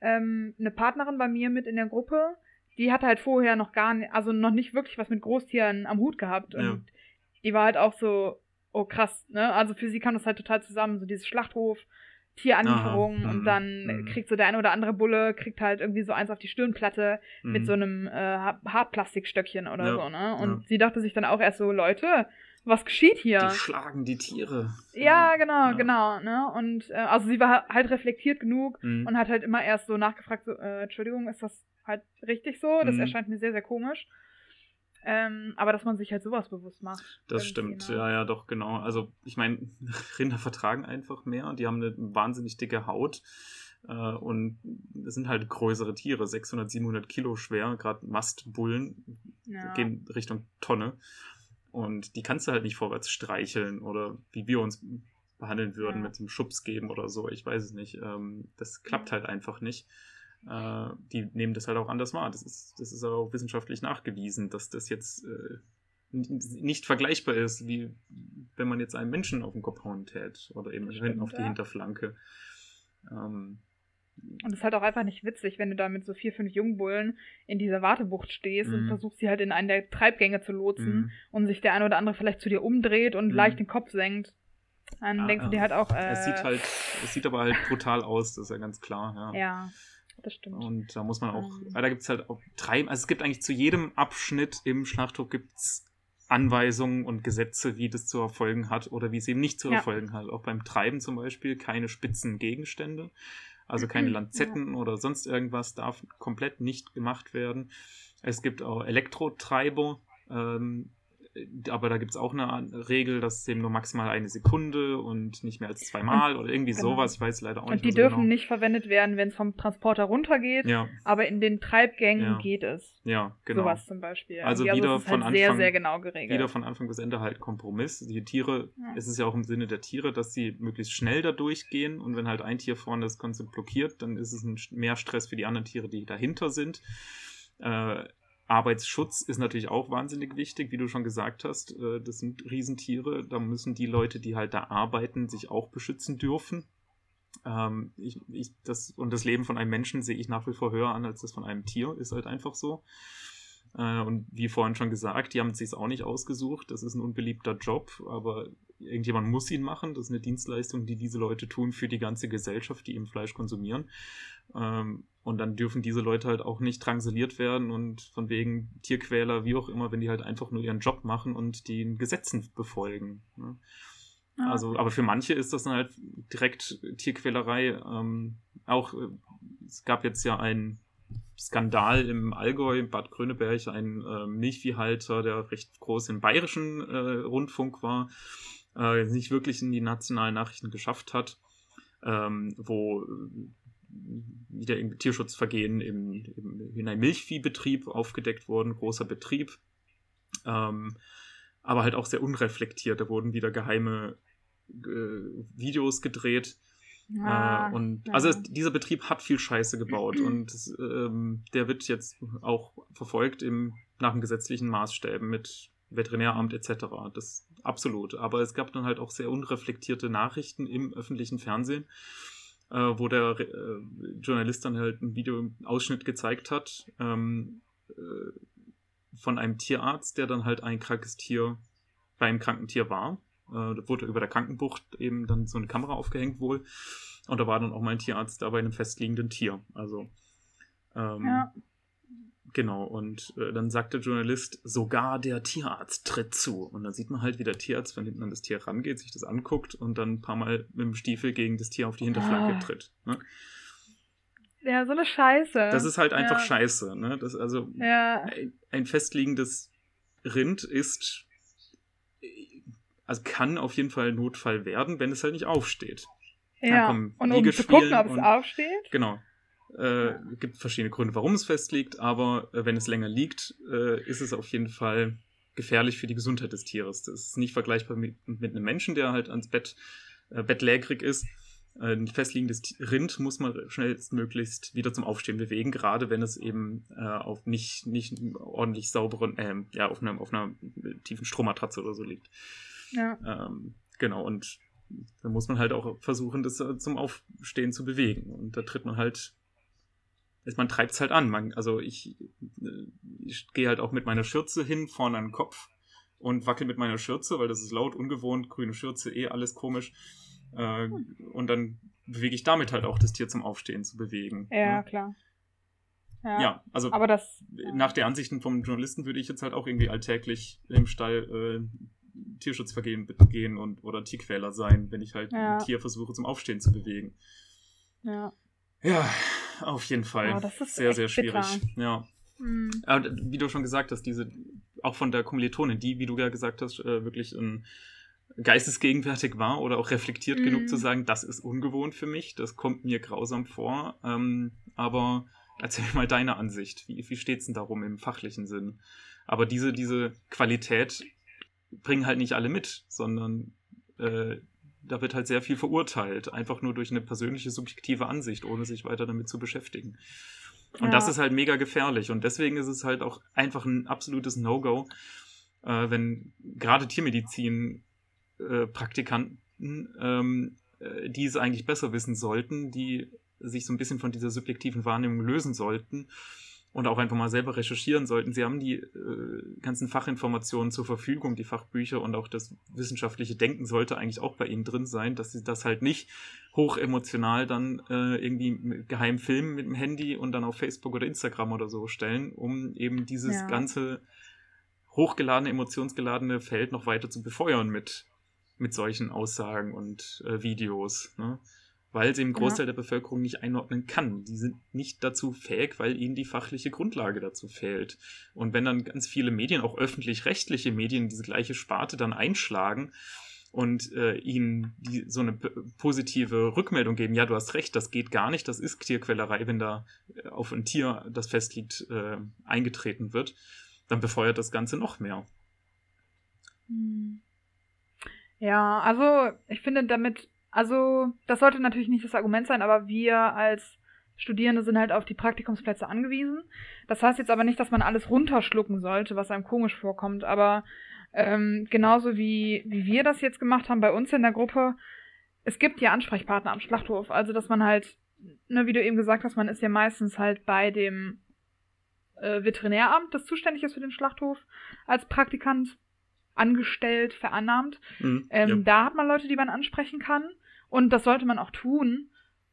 S1: ähm, eine Partnerin bei mir mit in der Gruppe, die hatte halt vorher noch gar nicht, also noch nicht wirklich was mit Großtieren am Hut gehabt. Und
S2: Ja.
S1: die war halt auch so, oh krass, ne? Also für sie kam das halt total zusammen, so dieses Schlachthof, Tieranlieferung
S2: Aha,
S1: und
S2: mhm,
S1: dann
S2: mhm.
S1: kriegt so der eine oder andere Bulle, kriegt halt irgendwie so eins auf die Stirnplatte mit
S2: Mhm.
S1: so einem äh, Ha- Hartplastikstöckchen oder
S2: Ja,
S1: so, ne? Und
S2: ja.
S1: sie dachte sich dann auch erst so, Leute, was geschieht hier?
S2: Die schlagen die Tiere.
S1: Ja, genau,
S2: Ja.
S1: genau, ne? Und äh, also sie war halt reflektiert genug
S2: Mhm.
S1: und hat halt immer erst so nachgefragt, so, äh, Entschuldigung, ist das halt richtig so? Das
S2: Mhm.
S1: erscheint mir sehr, sehr komisch. Ähm, aber dass man sich halt sowas bewusst macht.
S2: Das stimmt,
S1: ne?
S2: ja, ja, doch, genau. Also, ich meine, Rinder vertragen einfach mehr. Die haben eine wahnsinnig dicke Haut. Äh, und es sind halt größere Tiere, 600, 700 Kilo schwer. Gerade Mastbullen
S1: Ja.
S2: gehen Richtung Tonne. Und die kannst du halt nicht vorwärts streicheln oder wie wir uns behandeln würden,
S1: Ja.
S2: mit einem Schubs geben oder so. Ich weiß es nicht. Ähm, das klappt halt einfach nicht. Äh, die nehmen das halt auch anders wahr. Das ist, das ist auch wissenschaftlich nachgewiesen, dass das jetzt äh, nicht vergleichbar ist, wie wenn man jetzt einen Menschen auf den Kopf hauen tät oder eben
S1: stimmt,
S2: auf die
S1: ja.
S2: Hinterflanke. Ähm,
S1: Und es ist halt auch einfach nicht witzig, wenn du da mit so vier, fünf Jungbullen in dieser Wartebucht stehst und
S2: Mhm.
S1: versuchst, sie halt in einen der Treibgänge zu lotsen
S2: mhm.
S1: und sich der eine oder andere vielleicht zu dir umdreht und
S2: Mhm.
S1: leicht den Kopf senkt. Dann
S2: Ah,
S1: denkst du
S2: ah.
S1: dir halt auch, äh,
S2: Es sieht halt, es sieht aber halt brutal aus, das ist ja ganz klar. Ja.
S1: ja, das stimmt.
S2: Und da muss man auch,
S1: Ähm.
S2: weil da gibt es halt auch drei, also es gibt eigentlich zu jedem Abschnitt im Schlachthof gibt's Anweisungen und Gesetze, wie das zu erfolgen hat oder wie es eben nicht zu
S1: Ja.
S2: erfolgen hat. Auch beim Treiben zum Beispiel keine spitzen Gegenstände, also keine
S1: Mhm,
S2: Lanzetten oder sonst irgendwas darf komplett nicht gemacht werden. Es gibt auch Elektrotreiber, ähm, aber da gibt es auch eine Regel, dass es eben nur maximal eine Sekunde und nicht mehr als zweimal oder irgendwie
S1: genau.
S2: sowas. Ich weiß leider auch nicht.
S1: Und die
S2: so
S1: dürfen
S2: genau.
S1: nicht verwendet werden, wenn es vom Transporter runtergeht,
S2: Ja,
S1: aber in den Treibgängen
S2: Ja.
S1: geht es.
S2: ja, genau.
S1: Sowas zum Beispiel.
S2: Also
S1: Irgendwie,
S2: wieder von
S1: halt sehr,
S2: Anfang-
S1: sehr genau geregelt.
S2: wieder von Anfang bis Ende halt Kompromiss. Die Tiere, es ist ja auch im Sinne der Tiere, dass sie möglichst schnell da durchgehen und wenn halt ein Tier vorne das Ganze blockiert, dann ist es mehr Stress für die anderen Tiere, die dahinter sind. Äh, Arbeitsschutz ist natürlich auch wahnsinnig wichtig, wie du schon gesagt hast. Äh, das sind Riesentiere, da müssen die Leute, die halt da arbeiten, sich auch beschützen dürfen. Ähm, ich, ich, das, und das Leben von einem Menschen sehe ich nach wie vor höher an als das von einem Tier, ist halt einfach so. Äh, und wie vorhin schon gesagt, die haben es sich auch nicht ausgesucht. Das ist ein unbeliebter Job, aber irgendjemand muss ihn machen. Das ist eine Dienstleistung, die diese Leute tun für die ganze Gesellschaft, die eben Fleisch konsumieren. Ähm, und dann dürfen diese Leute halt auch nicht drangsaliert werden und von wegen Tierquäler, wie auch immer, wenn die halt einfach nur ihren Job machen und den Gesetzen befolgen. Ne?
S1: Ja.
S2: Also, aber für manche ist das dann halt direkt Tierquälerei. Ähm, auch, äh, es gab jetzt ja einen Skandal im Allgäu, Bad Gröneberg, ein äh, Milchviehhalter, der recht groß im bayerischen äh, Rundfunk war, äh, nicht wirklich in die nationalen Nachrichten geschafft hat, ähm, wo wieder im Tierschutzvergehen im, im, in einem Milchviehbetrieb aufgedeckt wurden, großer Betrieb. Ähm, aber halt auch sehr unreflektiert. Da wurden wieder geheime äh, Videos gedreht.
S1: Ah,
S2: äh, und
S1: ja.
S2: also es, dieser Betrieb hat viel Scheiße gebaut und ähm, der wird jetzt auch verfolgt im, nach dem gesetzlichen Maßstäben mit Veterinäramt etc. Das absolut. Aber es gab dann halt auch sehr unreflektierte Nachrichten im öffentlichen Fernsehen, äh, wo der äh, Journalist dann halt ein Video Ausschnitt gezeigt hat. Ähm, äh, von einem Tierarzt, der dann halt ein krankes Tier bei einem kranken Tier war. Äh, da wurde über der Krankenbucht eben dann so eine Kamera aufgehängt wohl. Und da war dann auch mein Tierarzt da bei einem festliegenden Tier. Also ähm, ja. Genau, und äh, dann sagt der Journalist, sogar der Tierarzt tritt zu. Und dann sieht man halt, wie der Tierarzt von hinten an das Tier rangeht, sich das anguckt und dann ein paar Mal mit dem Stiefel gegen das Tier auf die Hinterflanke ah. tritt. Ne?
S1: Ja, so eine Scheiße.
S2: Das ist halt einfach ja. Scheiße. Ne? Das, also
S1: ja.
S2: ein, ein festliegendes Rind ist, also kann auf jeden Fall Notfall werden, wenn es halt nicht aufsteht.
S1: Ja, und um zu gucken, ob es aufsteht.
S2: Genau. Äh, gibt verschiedene Gründe, warum es festliegt, aber äh, wenn es länger liegt, äh, ist es auf jeden Fall gefährlich für die Gesundheit des Tieres. Das ist nicht vergleichbar mit, mit einem Menschen, der halt ans Bett äh, bettlägerig ist. Äh, ein festliegendes Rind muss man schnellstmöglichst wieder zum Aufstehen bewegen, gerade wenn es eben äh, auf nicht, nicht ordentlich sauberen, äh, ja, auf einer, auf einer tiefen Strommatratze oder so liegt.
S1: Ja.
S2: Ähm, genau, und da muss man halt auch versuchen, das äh, zum Aufstehen zu bewegen. Und da tritt man halt man treibt es halt an. Man, also ich, äh, ich gehe halt auch mit meiner Schürze hin, vorne an den Kopf und wackel mit meiner Schürze, weil das ist laut, ungewohnt, grüne Schürze, eh alles komisch. Äh, und dann bewege ich damit halt auch das Tier zum Aufstehen zu bewegen.
S1: Ja, ne? klar.
S2: Ja, ja, also
S1: aber das,
S2: nach der Ansichten vom Journalisten würde ich jetzt halt auch irgendwie alltäglich im Stall äh, Tierschutzvergehen begehen und oder Tierquäler sein, wenn ich halt ja. ein Tier versuche zum Aufstehen zu bewegen.
S1: Ja.
S2: Ja, auf jeden Fall. Oh, das ist sehr, sehr schwierig. Bitter. Ja. Mhm. Aber wie du schon gesagt hast, diese, auch von der Kommilitonin, die, wie du ja gesagt hast, äh, wirklich ein geistesgegenwärtig war oder auch reflektiert mhm. genug zu sagen, das ist ungewohnt für mich, das kommt mir grausam vor. Ähm, aber erzähl mir mal deine Ansicht. Wie, wie steht es denn darum im fachlichen Sinn? Aber diese, diese Qualität bringen halt nicht alle mit, sondern äh, da wird halt sehr viel verurteilt, einfach nur durch eine persönliche subjektive Ansicht, ohne sich weiter damit zu beschäftigen. Und ja. das ist halt mega gefährlich. Und deswegen ist es halt auch einfach ein absolutes No-Go, äh, wenn gerade Tiermedizin-Praktikanten, äh, ähm, äh, die es eigentlich besser wissen sollten, die sich so ein bisschen von dieser subjektiven Wahrnehmung lösen sollten und auch einfach mal selber recherchieren sollten. Sie haben die äh, ganzen Fachinformationen zur Verfügung, die Fachbücher und auch das wissenschaftliche Denken sollte eigentlich auch bei ihnen drin sein, dass sie das halt nicht hochemotional dann äh, irgendwie geheim filmen mit dem Handy und dann auf Facebook oder Instagram oder so stellen, um eben dieses ja. ganze hochgeladene, emotionsgeladene Feld noch weiter zu befeuern mit, mit solchen Aussagen und äh, Videos. Ne? Weil sie im Großteil ja. der Bevölkerung nicht einordnen kann. Die sind nicht dazu fähig, weil ihnen die fachliche Grundlage dazu fehlt. Und wenn dann ganz viele Medien, auch öffentlich-rechtliche Medien, diese gleiche Sparte dann einschlagen und äh, ihnen die, so eine positive Rückmeldung geben, ja, du hast recht, das geht gar nicht, das ist Tierquälerei, wenn da äh, auf ein Tier, das festliegt, äh, eingetreten wird, dann befeuert das Ganze noch mehr.
S1: Hm. Ja, also ich finde, damit also, das sollte natürlich nicht das Argument sein, aber wir als Studierende sind halt auf die Praktikumsplätze angewiesen. Das heißt jetzt aber nicht, dass man alles runterschlucken sollte, was einem komisch vorkommt, aber ähm, genauso wie, wie wir das jetzt gemacht haben bei uns in der Gruppe, es gibt ja Ansprechpartner am Schlachthof. Also, dass man halt, ne, wie du eben gesagt hast, man ist ja meistens halt bei dem äh, Veterinäramt, das zuständig ist für den Schlachthof, als Praktikant angestellt, vereinnahmt. Mhm, ähm, ja. Da hat man Leute, die man ansprechen kann. Und das sollte man auch tun.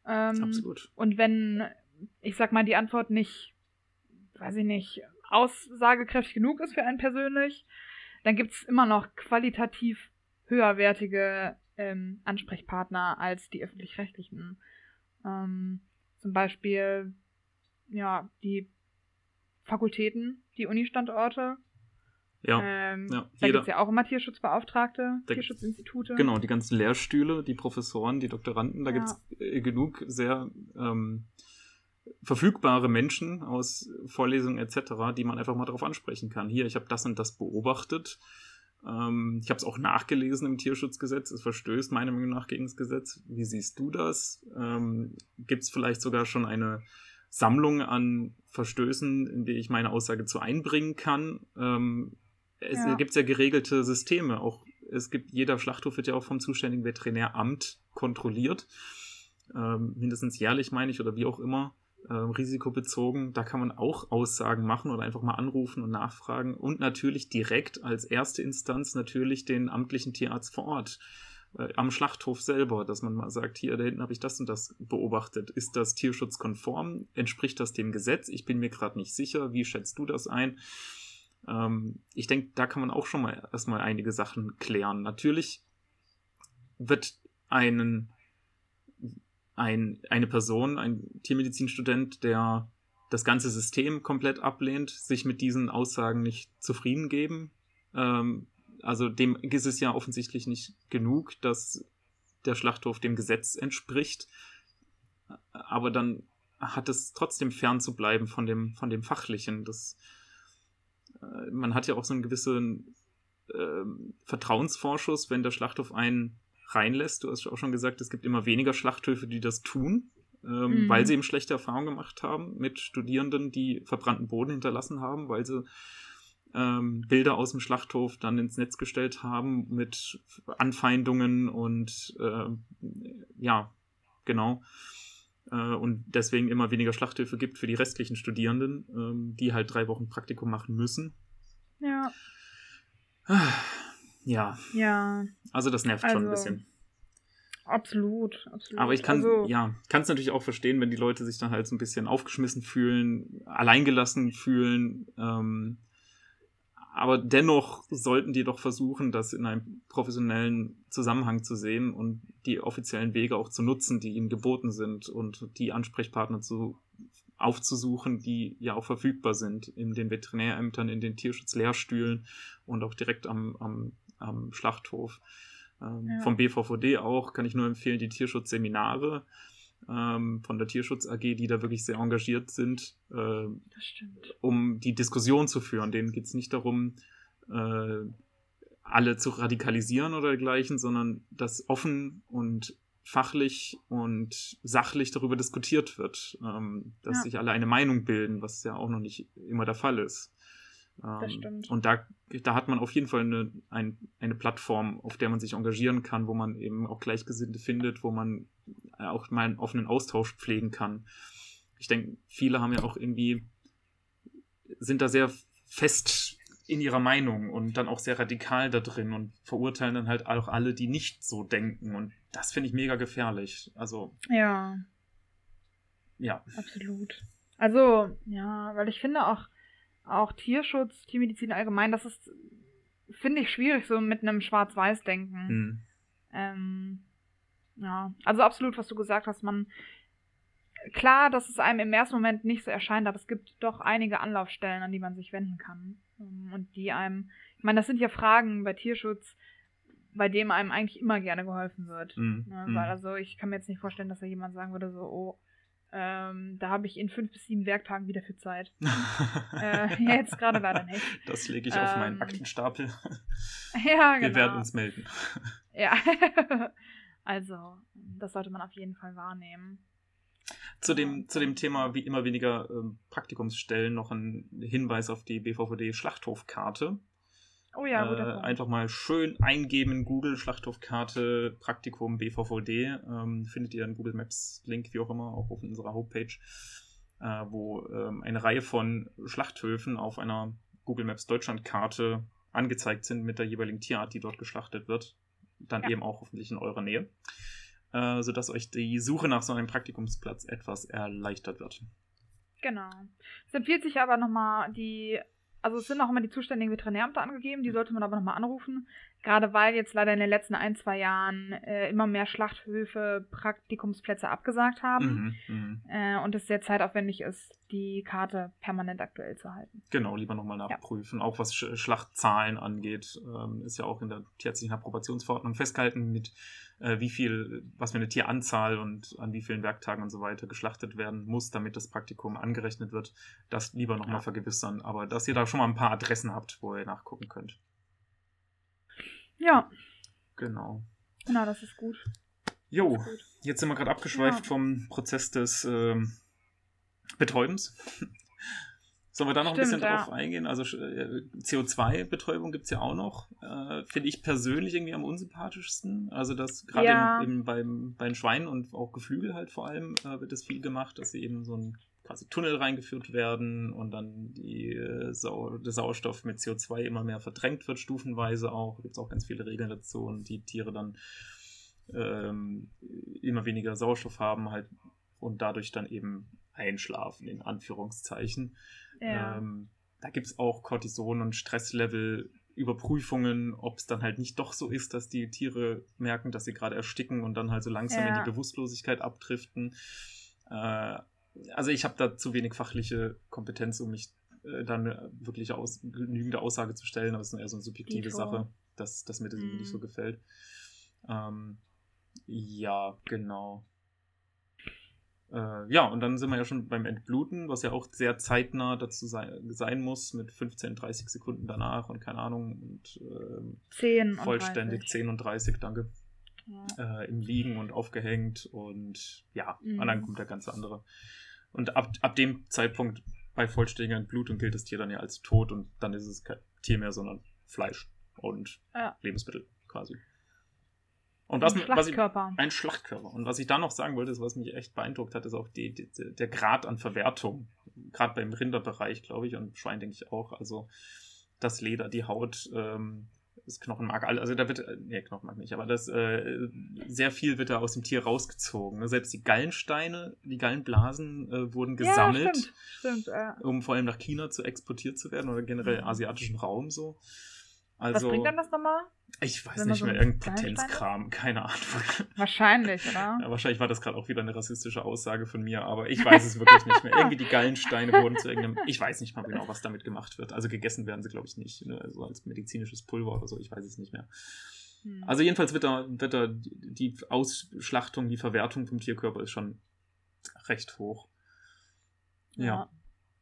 S1: Ähm,
S2: Absolut.
S1: Und wenn, ich sag mal, die Antwort nicht, weiß ich nicht, aussagekräftig genug ist für einen persönlich, dann gibt es immer noch qualitativ höherwertige ähm, Ansprechpartner als die öffentlich-rechtlichen. Ähm, zum Beispiel, ja, die Fakultäten, die Unistandorte,
S2: ja,
S1: ähm, ja da gibt es ja auch immer Tierschutzbeauftragte, da, Tierschutzinstitute.
S2: Genau, die ganzen Lehrstühle, die Professoren, die Doktoranden, da ja. gibt es äh, genug sehr ähm, verfügbare Menschen aus Vorlesungen etc., die man einfach mal darauf ansprechen kann. Hier, ich habe das und das beobachtet. Ähm, ich habe es auch nachgelesen im Tierschutzgesetz. Es verstößt meiner Meinung nach gegen das Gesetz. Wie siehst du das? Ähm, gibt es vielleicht sogar schon eine Sammlung an Verstößen, in die ich meine Aussage zu einbringen kann? Ähm, es ja. gibt ja geregelte Systeme. Auch es gibt, jeder Schlachthof wird ja auch vom zuständigen Veterinäramt kontrolliert. Ähm, mindestens jährlich, meine ich, oder wie auch immer. äh, risikobezogen. Da kann man auch Aussagen machen oder einfach mal anrufen und nachfragen. Und natürlich direkt als erste Instanz natürlich den amtlichen Tierarzt vor Ort äh, am Schlachthof selber, dass man mal sagt, hier da hinten habe ich das und das beobachtet. Ist das tierschutzkonform? Entspricht das dem Gesetz? Ich bin mir gerade nicht sicher. Wie schätzt du das ein? Ähm, ich denke, da kann man auch schon mal erstmal einige Sachen klären. Natürlich wird einen, ein, eine Person, ein Tiermedizinstudent, der das ganze System komplett ablehnt, sich mit diesen Aussagen nicht zufrieden geben. Ähm, also dem ist es ja offensichtlich nicht genug, dass der Schlachthof dem Gesetz entspricht. Aber dann hat es trotzdem fern zu bleiben von dem, von dem Fachlichen. Das, man hat ja auch so einen gewissen äh, Vertrauensvorschuss, wenn der Schlachthof einen reinlässt. Du hast auch schon gesagt, es gibt immer weniger Schlachthöfe, die das tun, ähm, mhm. weil sie eben schlechte Erfahrungen gemacht haben mit Studierenden, die verbrannten Boden hinterlassen haben, weil sie ähm, Bilder aus dem Schlachthof dann ins Netz gestellt haben mit Anfeindungen und äh, ja, genau. Äh, und deswegen immer weniger Schlachthöfe gibt für die restlichen Studierenden, ähm, die halt drei Wochen Praktikum machen müssen.
S1: Ja.
S2: Ja.
S1: Ja.
S2: Also das nervt also, schon ein also bisschen.
S1: Absolut, absolut.
S2: Aber ich kann also, ja, kann es natürlich auch verstehen, wenn die Leute sich dann halt so ein bisschen aufgeschmissen fühlen, alleingelassen fühlen. Ähm, aber dennoch sollten die doch versuchen, das in einem professionellen Zusammenhang zu sehen und die offiziellen Wege auch zu nutzen, die ihnen geboten sind und die Ansprechpartner zu aufzusuchen, die ja auch verfügbar sind in den Veterinärämtern, in den Tierschutzlehrstühlen und auch direkt am, am, am Schlachthof. Ähm, ja. Vom BVVD auch kann ich nur empfehlen, die Tierschutzseminare ähm, von der Tierschutz AG, die da wirklich sehr engagiert sind, äh, um die Diskussion zu führen. Denen geht es nicht darum, äh, alle zu radikalisieren oder dergleichen, sondern dass offen und fachlich und sachlich darüber diskutiert wird, ähm, dass ja. sich alle eine Meinung bilden, was ja auch noch nicht immer der Fall ist.
S1: Ähm,
S2: und da, da hat man auf jeden Fall eine, ein, eine Plattform, auf der man sich engagieren kann, wo man eben auch Gleichgesinnte findet, wo man äh, auch mal einen offenen Austausch pflegen kann. Ich denke, viele haben ja auch irgendwie, sind da sehr fest in ihrer Meinung und dann auch sehr radikal da drin und verurteilen dann halt auch alle, die nicht so denken. Und das finde ich mega gefährlich. Also.
S1: Ja.
S2: Ja.
S1: Absolut. Also, ja, weil ich finde auch, auch Tierschutz, Tiermedizin allgemein, das ist, finde ich, schwierig, so mit einem Schwarz-Weiß-Denken. Hm. Ähm, ja, also absolut, was du gesagt hast, man, klar, dass es einem im ersten Moment nicht so erscheint, aber es gibt doch einige Anlaufstellen, an die man sich wenden kann. Ähm, und die einem, ich meine, das sind ja Fragen bei Tierschutz, bei dem einem eigentlich immer gerne geholfen wird. Mm, ne? mm. Weil also ich kann mir jetzt nicht vorstellen, dass da jemand sagen würde, so, oh, ähm, da habe ich in fünf bis sieben Werktagen wieder für Zeit. äh, jetzt gerade leider nicht.
S2: Das lege ich ähm, auf meinen ähm, Aktenstapel.
S1: Ja, genau.
S2: Wir werden uns melden.
S1: Ja. also, das sollte man auf jeden Fall wahrnehmen.
S2: Zu dem, zu dem Thema wie immer weniger ähm, Praktikumsstellen noch ein Hinweis auf die BVVD Schlachthofkarte.
S1: Oh ja,
S2: äh, Einfach mal schön eingeben in Google, Schlachthofkarte, Praktikum, BVVD. Ähm, findet ihr einen Google Maps Link, wie auch immer, auch auf unserer Homepage, äh, wo ähm, eine Reihe von Schlachthöfen auf einer Google Maps Deutschland-Karte angezeigt sind mit der jeweiligen Tierart, die dort geschlachtet wird. Dann ja. eben auch hoffentlich in eurer Nähe. Äh, sodass euch die Suche nach so einem Praktikumsplatz etwas erleichtert wird.
S1: Genau. Es empfiehlt sich aber nochmal die also es sind auch immer die zuständigen Veterinärämter angegeben, die sollte man aber nochmal anrufen. Gerade weil jetzt leider in den letzten ein, zwei Jahren äh, immer mehr Schlachthöfe Praktikumsplätze abgesagt haben mhm, mhm, äh, und es sehr zeitaufwendig ist, die Karte permanent aktuell zu halten.
S2: Genau, lieber nochmal nachprüfen. Ja. Auch was Sch Schlachtzahlen angeht, ähm, ist ja auch in der tierärztlichen Approbationsverordnung festgehalten, mit äh, wie viel, was für eine Tieranzahl und an wie vielen Werktagen und so weiter geschlachtet werden muss, damit das Praktikum angerechnet wird. Das lieber nochmal ja. vergewissern. Aber dass ihr da schon mal ein paar Adressen habt, wo ihr nachgucken könnt.
S1: Ja.
S2: Genau.
S1: Genau, das ist gut.
S2: Jo, jetzt sind wir gerade abgeschweift ja. vom Prozess des ähm, Betäubens. Sollen wir da noch Stimmt, ein bisschen ja. drauf eingehen? Also äh, CO2-Betäubung gibt es ja auch noch. Äh, Finde ich persönlich irgendwie am unsympathischsten. Also das gerade ja. beim, beim Schwein und auch Geflügel halt vor allem äh, wird das viel gemacht, dass sie eben so ein quasi Tunnel reingeführt werden und dann die, äh, Sau der Sauerstoff mit CO2 immer mehr verdrängt wird, stufenweise auch. Da gibt es auch ganz viele Regeln dazu und die Tiere dann ähm, immer weniger Sauerstoff haben halt und dadurch dann eben einschlafen, in Anführungszeichen. Ja. Ähm, da gibt es auch Cortison- und Stresslevel Überprüfungen, ob es dann halt nicht doch so ist, dass die Tiere merken, dass sie gerade ersticken und dann halt so langsam ja. in die Bewusstlosigkeit abdriften. Äh, also ich habe da zu wenig fachliche Kompetenz, um mich äh, dann wirklich aus, genügende Aussage zu stellen, aber es ist eher so eine subjektive Sache, dass, dass mir das mhm. nicht so gefällt. Ähm, ja, genau. Äh, ja, und dann sind wir ja schon beim Entbluten, was ja auch sehr zeitnah dazu sein, sein muss, mit 15, 30 Sekunden danach und keine Ahnung. Und, äh,
S1: 10
S2: vollständig, und 10 und 30, danke. Ja. Äh, Im Liegen und aufgehängt und ja, mhm. und dann kommt der ganze andere. Und ab, ab dem Zeitpunkt bei vollständiger Entblutung gilt das Tier dann ja als tot und dann ist es kein Tier mehr, sondern Fleisch und ja. Lebensmittel quasi. Und was, ein Schlachtkörper. Was ich, ein Schlachtkörper. Und was ich da noch sagen wollte, ist, was mich echt beeindruckt hat, ist auch die, die, der Grad an Verwertung. Gerade beim Rinderbereich, glaube ich, und Schwein denke ich auch. Also das Leder, die Haut, ähm, das Knochenmark, also da wird, äh, nee, Knochenmark nicht, aber das, äh, sehr viel wird da aus dem Tier rausgezogen. Ne? Selbst die Gallensteine, die Gallenblasen äh, wurden gesammelt, ja, stimmt, stimmt, ja. um vor allem nach China zu exportiert zu werden oder generell mhm. asiatischen Raum so.
S1: Also, Was bringt dann das nochmal?
S2: Ich weiß nicht so mehr, irgendein Potenzkram, keine Ahnung.
S1: Wahrscheinlich, oder?
S2: Ja, wahrscheinlich war das gerade auch wieder eine rassistische Aussage von mir, aber ich weiß es wirklich nicht mehr. Irgendwie die Gallensteine wurden zu irgendeinem, ich weiß nicht mal genau, was damit gemacht wird. Also gegessen werden sie, glaube ich, nicht. Ne? Also als medizinisches Pulver oder so, ich weiß es nicht mehr. Hm. Also jedenfalls wird da, wird da die Ausschlachtung, die Verwertung vom Tierkörper ist schon recht hoch.
S1: Ja. ja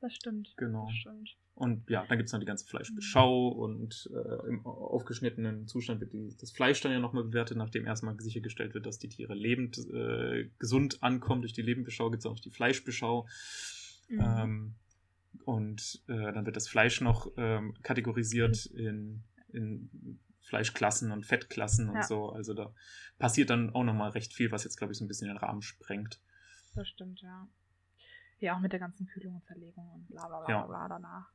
S1: das stimmt.
S2: Genau.
S1: Das stimmt.
S2: Und ja, dann gibt es noch die ganze Fleischbeschau und äh, im aufgeschnittenen Zustand wird die, das Fleisch dann ja nochmal bewertet, nachdem erstmal sichergestellt wird, dass die Tiere lebend, äh, gesund ankommen. Durch die Lebendbeschau gibt es auch noch die Fleischbeschau. Mhm. Ähm, und äh, dann wird das Fleisch noch ähm, kategorisiert mhm. in, in Fleischklassen und Fettklassen und ja. so. Also da passiert dann auch nochmal recht viel, was jetzt, glaube ich, so ein bisschen den Rahmen sprengt.
S1: Das stimmt, ja. Ja, auch mit der ganzen Kühlung und Zerlegung und bla bla bla, ja. bla danach.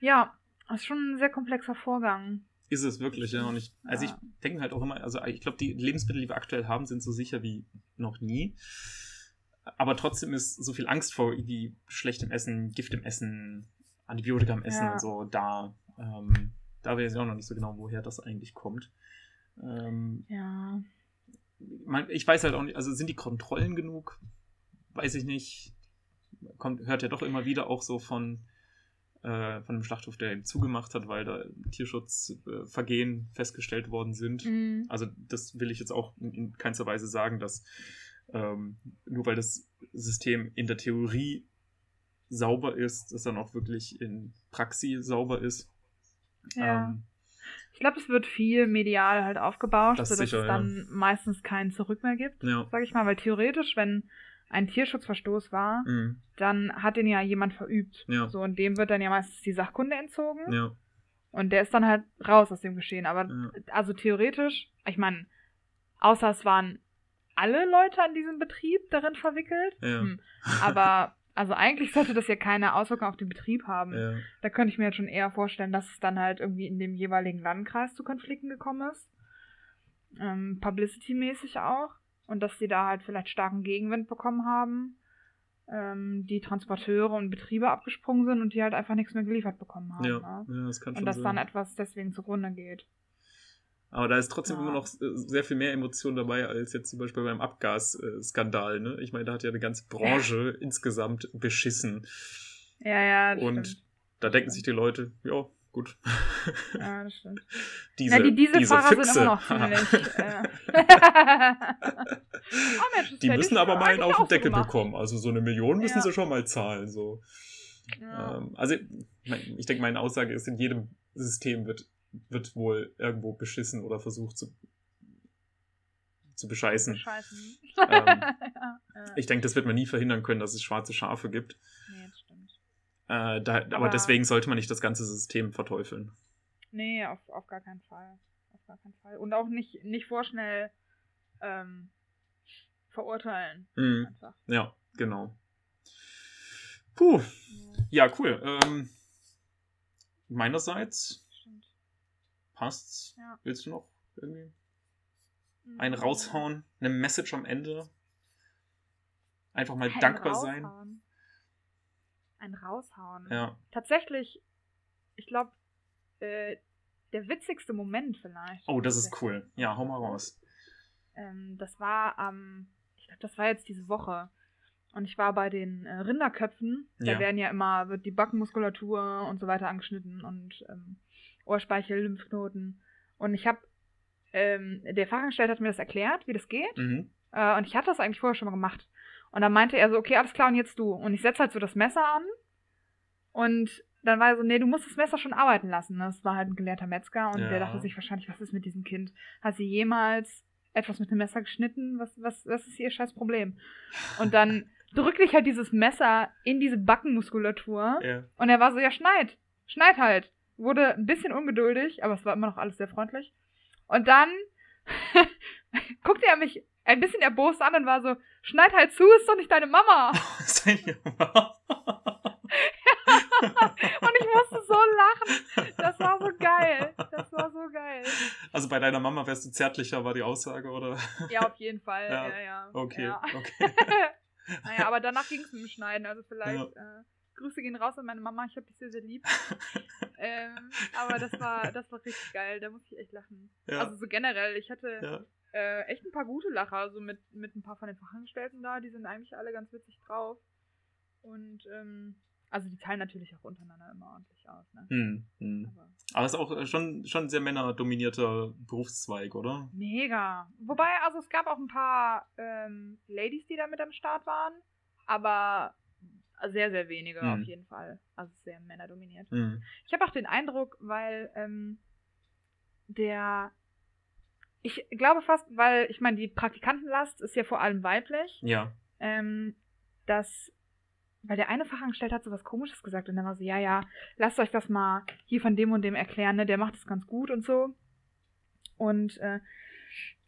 S1: Ja, das ist schon ein sehr komplexer Vorgang.
S2: Ist es wirklich, ja. Und ich, also ich denke halt auch immer, also ich glaube, die Lebensmittel, die wir aktuell haben, sind so sicher wie noch nie. Aber trotzdem ist so viel Angst vor wie schlechtem Essen, Gift im Essen, Antibiotika im Essen ja. und so da. Ähm, da weiß ich auch noch nicht so genau, woher das eigentlich kommt. Ähm,
S1: ja.
S2: ich weiß halt auch nicht, also sind die Kontrollen genug? Weiß ich nicht. Kommt, hört ja doch immer wieder auch so von äh, von einem Schlachthof, der eben zugemacht hat, weil da Tierschutzvergehen festgestellt worden sind. Mhm. Also das will ich jetzt auch in, in keinster Weise sagen, dass ähm, nur weil das System in der Theorie sauber ist, es dann auch wirklich in Praxis sauber ist.
S1: Ja. Ähm, ich glaube, es wird viel medial halt aufgebauscht, sodass sicher, es dann ja. meistens kein Zurück mehr gibt, ja. sag ich mal, weil theoretisch, wenn ein Tierschutzverstoß war, mhm. dann hat den ja jemand verübt. Ja. So, und dem wird dann ja meistens die Sachkunde entzogen.
S2: Ja.
S1: Und der ist dann halt raus aus dem Geschehen. Aber ja. also theoretisch, ich meine, außer es waren alle Leute an diesem Betrieb darin verwickelt.
S2: Hm.
S1: Aber also eigentlich sollte das ja keine Auswirkungen auf den Betrieb haben. Da könnte ich mir jetzt schon eher vorstellen, dass es dann halt irgendwie in dem jeweiligen Landkreis zu Konflikten gekommen ist. Ähm, Publicity-mäßig auch und dass sie da halt vielleicht starken Gegenwind bekommen haben, ähm, die Transporteure und Betriebe abgesprungen sind und die halt einfach nichts mehr geliefert bekommen haben.
S2: Ja, ne? ja das kann
S1: schon Und dass sein. dann etwas deswegen zugrunde geht.
S2: Aber da ist trotzdem ja. immer noch äh, sehr viel mehr Emotion dabei als jetzt zum Beispiel beim Abgasskandal. Ne? Ich meine, da hat ja eine ganze Branche ja. insgesamt beschissen.
S1: Ja, ja.
S2: und
S1: stimmt.
S2: da denken sich die Leute, ja, gut.
S1: Ja, das stimmt.
S2: diese,
S1: ja, die Dieselfahrer
S2: diese
S1: sind immer noch ziemlich. äh.
S2: oh, Mensch, die müssen aber mal einen auf den Deckel so bekommen. Also so eine Million müssen ja. sie schon mal zahlen. So. Ja. Ähm, also ich denke, meine Aussage ist, in jedem System wird, wird wohl irgendwo beschissen oder versucht zu, zu bescheißen.
S1: bescheißen.
S2: Ähm, ich denke, das wird man nie verhindern können, dass es schwarze Schafe gibt. Äh, da, aber, aber, deswegen sollte man nicht das ganze System verteufeln.
S1: Nee, auf, auf gar keinen Fall. Auf gar keinen Fall. Und auch nicht, nicht vorschnell ähm, verurteilen.
S2: Mhm. Ja, genau. Puh. Ja, cool. Ähm, meinerseits
S1: Stimmt.
S2: passt's.
S1: Ja.
S2: Willst du noch irgendwie einen raushauen? Eine Message am Ende? Einfach mal
S1: Ein
S2: dankbar sein?
S1: Ein raushauen.
S2: Ja.
S1: Tatsächlich, ich glaube, äh, der witzigste Moment vielleicht.
S2: Oh, das ist cool. Ja, hau mal raus.
S1: Ähm, das war am, ich glaube, das war jetzt diese Woche. Und ich war bei den äh, Rinderköpfen. Da
S2: Ja.
S1: werden ja immer, wird die Backenmuskulatur und so weiter angeschnitten und ähm, Ohrspeichel, Lymphknoten. Und ich habe, ähm, der Fachangestellte hat mir das erklärt, wie das geht.
S2: Mhm.
S1: Äh, und ich hatte das eigentlich vorher schon mal gemacht. Und dann meinte er so, okay, alles klar, und jetzt du. Und ich setze halt so das Messer an. Und dann war er so, nee, du musst das Messer schon arbeiten lassen. Das war halt ein gelehrter Metzger und
S2: Ja.
S1: der dachte sich wahrscheinlich, was ist mit diesem Kind? Hat sie jemals etwas mit dem Messer geschnitten? Was, was, was ist ihr scheiß Problem? Und dann drückte ich halt dieses Messer in diese Backenmuskulatur
S2: Ja.
S1: und er war so, ja, schneid. Schneid halt. Wurde ein bisschen ungeduldig, aber es war immer noch alles sehr freundlich. Und dann guckte er mich ein bisschen erbost an und war so, schneid halt zu, ist doch nicht deine Mama.
S2: Sei ja wahr.
S1: Und ich musste so lachen. Das war so geil. Das war so geil.
S2: Also bei deiner Mama wärst du zärtlicher, war die Aussage, oder?
S1: Ja, auf jeden Fall.
S2: Ja,
S1: Ja, ja.
S2: Okay,
S1: Ja.
S2: okay.
S1: Naja, aber danach ging es mit dem Schneiden. Also vielleicht äh, Grüße gehen raus an meine Mama. Ich habe dich sehr, sehr lieb. ähm, aber das war, das war richtig geil. Da musste ich echt lachen.
S2: Ja.
S1: Also so generell, ich hatte
S2: ja.
S1: Äh, echt ein paar gute Lacher. Also mit, mit ein paar von den Fachangestellten da. Die sind eigentlich alle ganz witzig drauf. Und ähm, also die teilen natürlich auch untereinander immer ordentlich aus. Ne?
S2: Hm, hm.
S1: Aber
S2: Aber es ist auch äh, schon, schon ein sehr männerdominierter Berufszweig, oder?
S1: Mega. Wobei, also es gab auch ein paar ähm, Ladies, die da mit am Start waren, aber sehr, sehr wenige
S2: Hm.
S1: auf jeden Fall. Also sehr männerdominiert.
S2: Hm.
S1: Ich habe auch den Eindruck, weil ähm, der, ich glaube fast, weil ich meine, die Praktikantenlast ist ja vor allem weiblich,
S2: Ja.
S1: ähm, dass, weil der eine Fachangestellte hat so was Komisches gesagt und dann war so, ja, ja, lasst euch das mal hier von dem und dem erklären, ne, der macht das ganz gut und so. Und äh,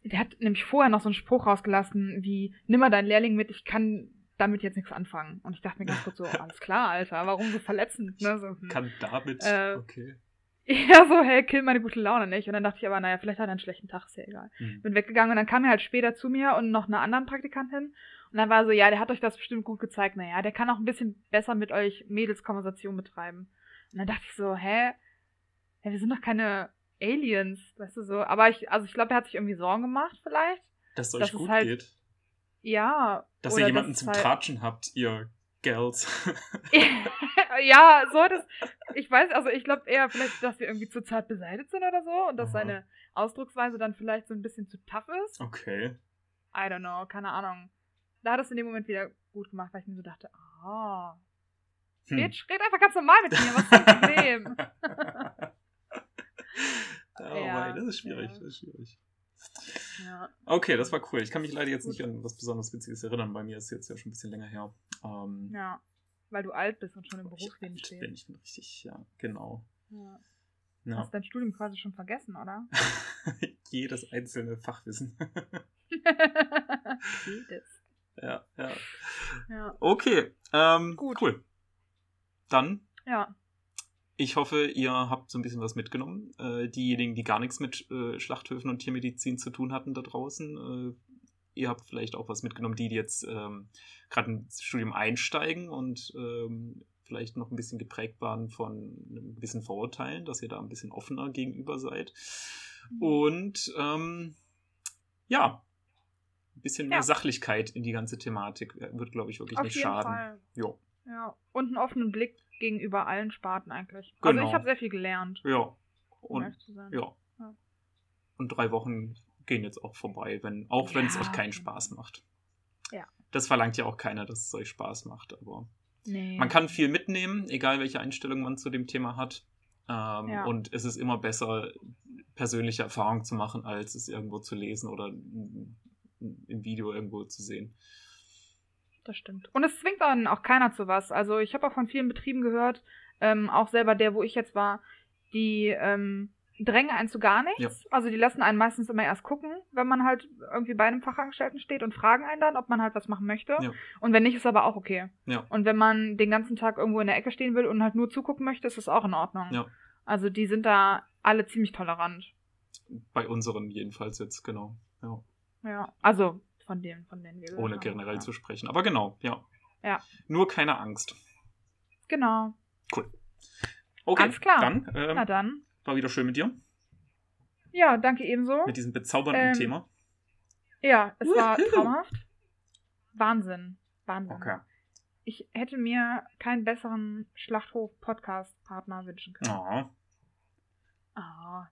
S1: der hat nämlich vorher noch so einen Spruch rausgelassen, wie, nimm mal deinen Lehrling mit, ich kann damit jetzt nichts anfangen. Und ich dachte mir ganz kurz so, alles klar, Alter, warum so verletzend, ne? So, hm.
S2: Kann damit.
S1: Äh,
S2: okay.
S1: Ja, so, hey, kill meine gute Laune nicht. Und dann dachte ich aber, naja, vielleicht hat er einen schlechten Tag, ist ja egal.
S2: Hm.
S1: Bin weggegangen und dann kam er halt später zu mir und noch eine anderen Praktikantin. Und dann war so, ja, der hat euch das bestimmt gut gezeigt. Naja, der kann auch ein bisschen besser mit euch Mädels Konversation betreiben. Und dann dachte ich so, hä? Ja, wir sind doch keine Aliens, weißt du so. Aber ich, also ich glaube, er hat sich irgendwie Sorgen gemacht, vielleicht.
S2: Dass es euch
S1: das ist
S2: gut
S1: halt-
S2: geht.
S1: Ja.
S2: Dass ihr jemanden
S1: dass
S2: zum
S1: es halt-
S2: Tratschen habt, ihr Girls.
S1: ja, so das. Ich weiß, also ich glaube eher vielleicht, dass wir irgendwie zu zart beseitigt sind oder so und dass
S2: Aha.
S1: seine Ausdrucksweise dann vielleicht so ein bisschen zu tough ist.
S2: okay.
S1: I don't know, keine Ahnung. Da hat es in dem Moment wieder gut gemacht, weil ich mir so dachte, ah,
S2: Hm.
S1: Bitch, red einfach ganz normal mit mir, was ist dein Problem?
S2: Oh,
S1: Ja,
S2: wei, das ist schwierig,
S1: ja.
S2: das ist schwierig.
S1: Ja.
S2: Okay, das war cool. Ich kann mich leider jetzt
S1: Gut.
S2: nicht an was besonders Witziges erinnern. Bei mir ist es jetzt ja schon ein bisschen länger her. Ähm,
S1: ja, weil du alt bist und schon im
S2: ich
S1: Berufsleben stehst.
S2: bin, ich bin richtig, ja, genau.
S1: Ja.
S2: Ja.
S1: Hast dein Studium quasi schon vergessen, oder?
S2: Jedes einzelne Fachwissen.
S1: Jedes.
S2: ja, ja.
S1: Ja.
S2: Okay, ähm,
S1: Gut.
S2: cool. Dann,
S1: Ja.
S2: Ich hoffe, ihr habt so ein bisschen was mitgenommen. Äh, diejenigen, die gar nichts mit äh, Schlachthöfen und Tiermedizin zu tun hatten da draußen, äh, ihr habt vielleicht auch was mitgenommen, die, die jetzt ähm, gerade ins Studium einsteigen und ähm, vielleicht noch ein bisschen geprägt waren von einem gewissen Vorurteilen, dass ihr da ein bisschen offener gegenüber seid.
S1: Mhm.
S2: Und ähm, ja, ein bisschen mehr
S1: Ja.
S2: Sachlichkeit in die ganze Thematik äh, wird, glaube ich, wirklich
S1: Auf
S2: nicht
S1: jeden
S2: schaden.
S1: Fall. Ja. Und einen offenen Blick gegenüber allen Sparten eigentlich.
S2: Genau.
S1: Also ich habe sehr viel gelernt,
S2: Ja. Und ja.
S1: Ja.
S2: Und drei Wochen gehen jetzt auch vorbei, wenn, auch wenn es
S1: Ja,
S2: euch keinen Spaß macht.
S1: Ja.
S2: Das verlangt ja auch keiner, dass es euch Spaß macht, aber
S1: Nee.
S2: man kann viel mitnehmen, egal welche Einstellung man zu dem Thema hat. Ähm,
S1: Ja.
S2: Und es ist immer besser, persönliche Erfahrungen zu machen, als es irgendwo zu lesen oder im Video irgendwo zu sehen.
S1: Das stimmt. Und es zwingt dann auch keiner zu was. Also ich habe auch von vielen Betrieben gehört, ähm, auch selber der, wo ich jetzt war, die ähm, drängen einen zu gar nichts.
S2: Ja.
S1: Also die lassen einen meistens immer erst gucken, wenn man halt irgendwie bei einem Fachangestellten steht und fragen einen dann, ob man halt was machen möchte.
S2: Ja.
S1: Und wenn nicht, ist aber auch okay.
S2: Ja.
S1: Und wenn man den ganzen Tag irgendwo in der Ecke stehen will und halt nur zugucken möchte, ist das auch in Ordnung.
S2: Ja.
S1: Also die sind da alle ziemlich tolerant.
S2: Bei unseren jedenfalls jetzt, genau. Ja.
S1: Also von denen, von denen wir
S2: Ohne generell
S1: ja.
S2: zu sprechen. Aber genau, ja.
S1: Ja.
S2: Nur keine Angst.
S1: Genau.
S2: Okay,
S1: Alles klar.
S2: dann ähm,
S1: Na dann.
S2: war wieder schön mit dir,
S1: Ja, danke ebenso.
S2: mit diesem bezaubernden
S1: Ähm,
S2: Thema.
S1: Ja, es war traumhaft. Wahnsinn. Wahnsinn.
S2: Okay.
S1: Ich hätte mir keinen besseren Schlachthof-Podcast-Partner wünschen können.
S2: Oh,
S1: Ah.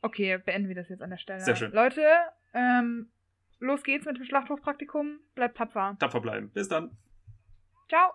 S1: Okay, beenden wir das jetzt an der Stelle.
S2: Sehr schön.
S1: Leute, ähm, los geht's mit dem Schlachthofpraktikum. Bleibt tapfer.
S2: tapfer bleiben. Bis dann.
S1: Ciao.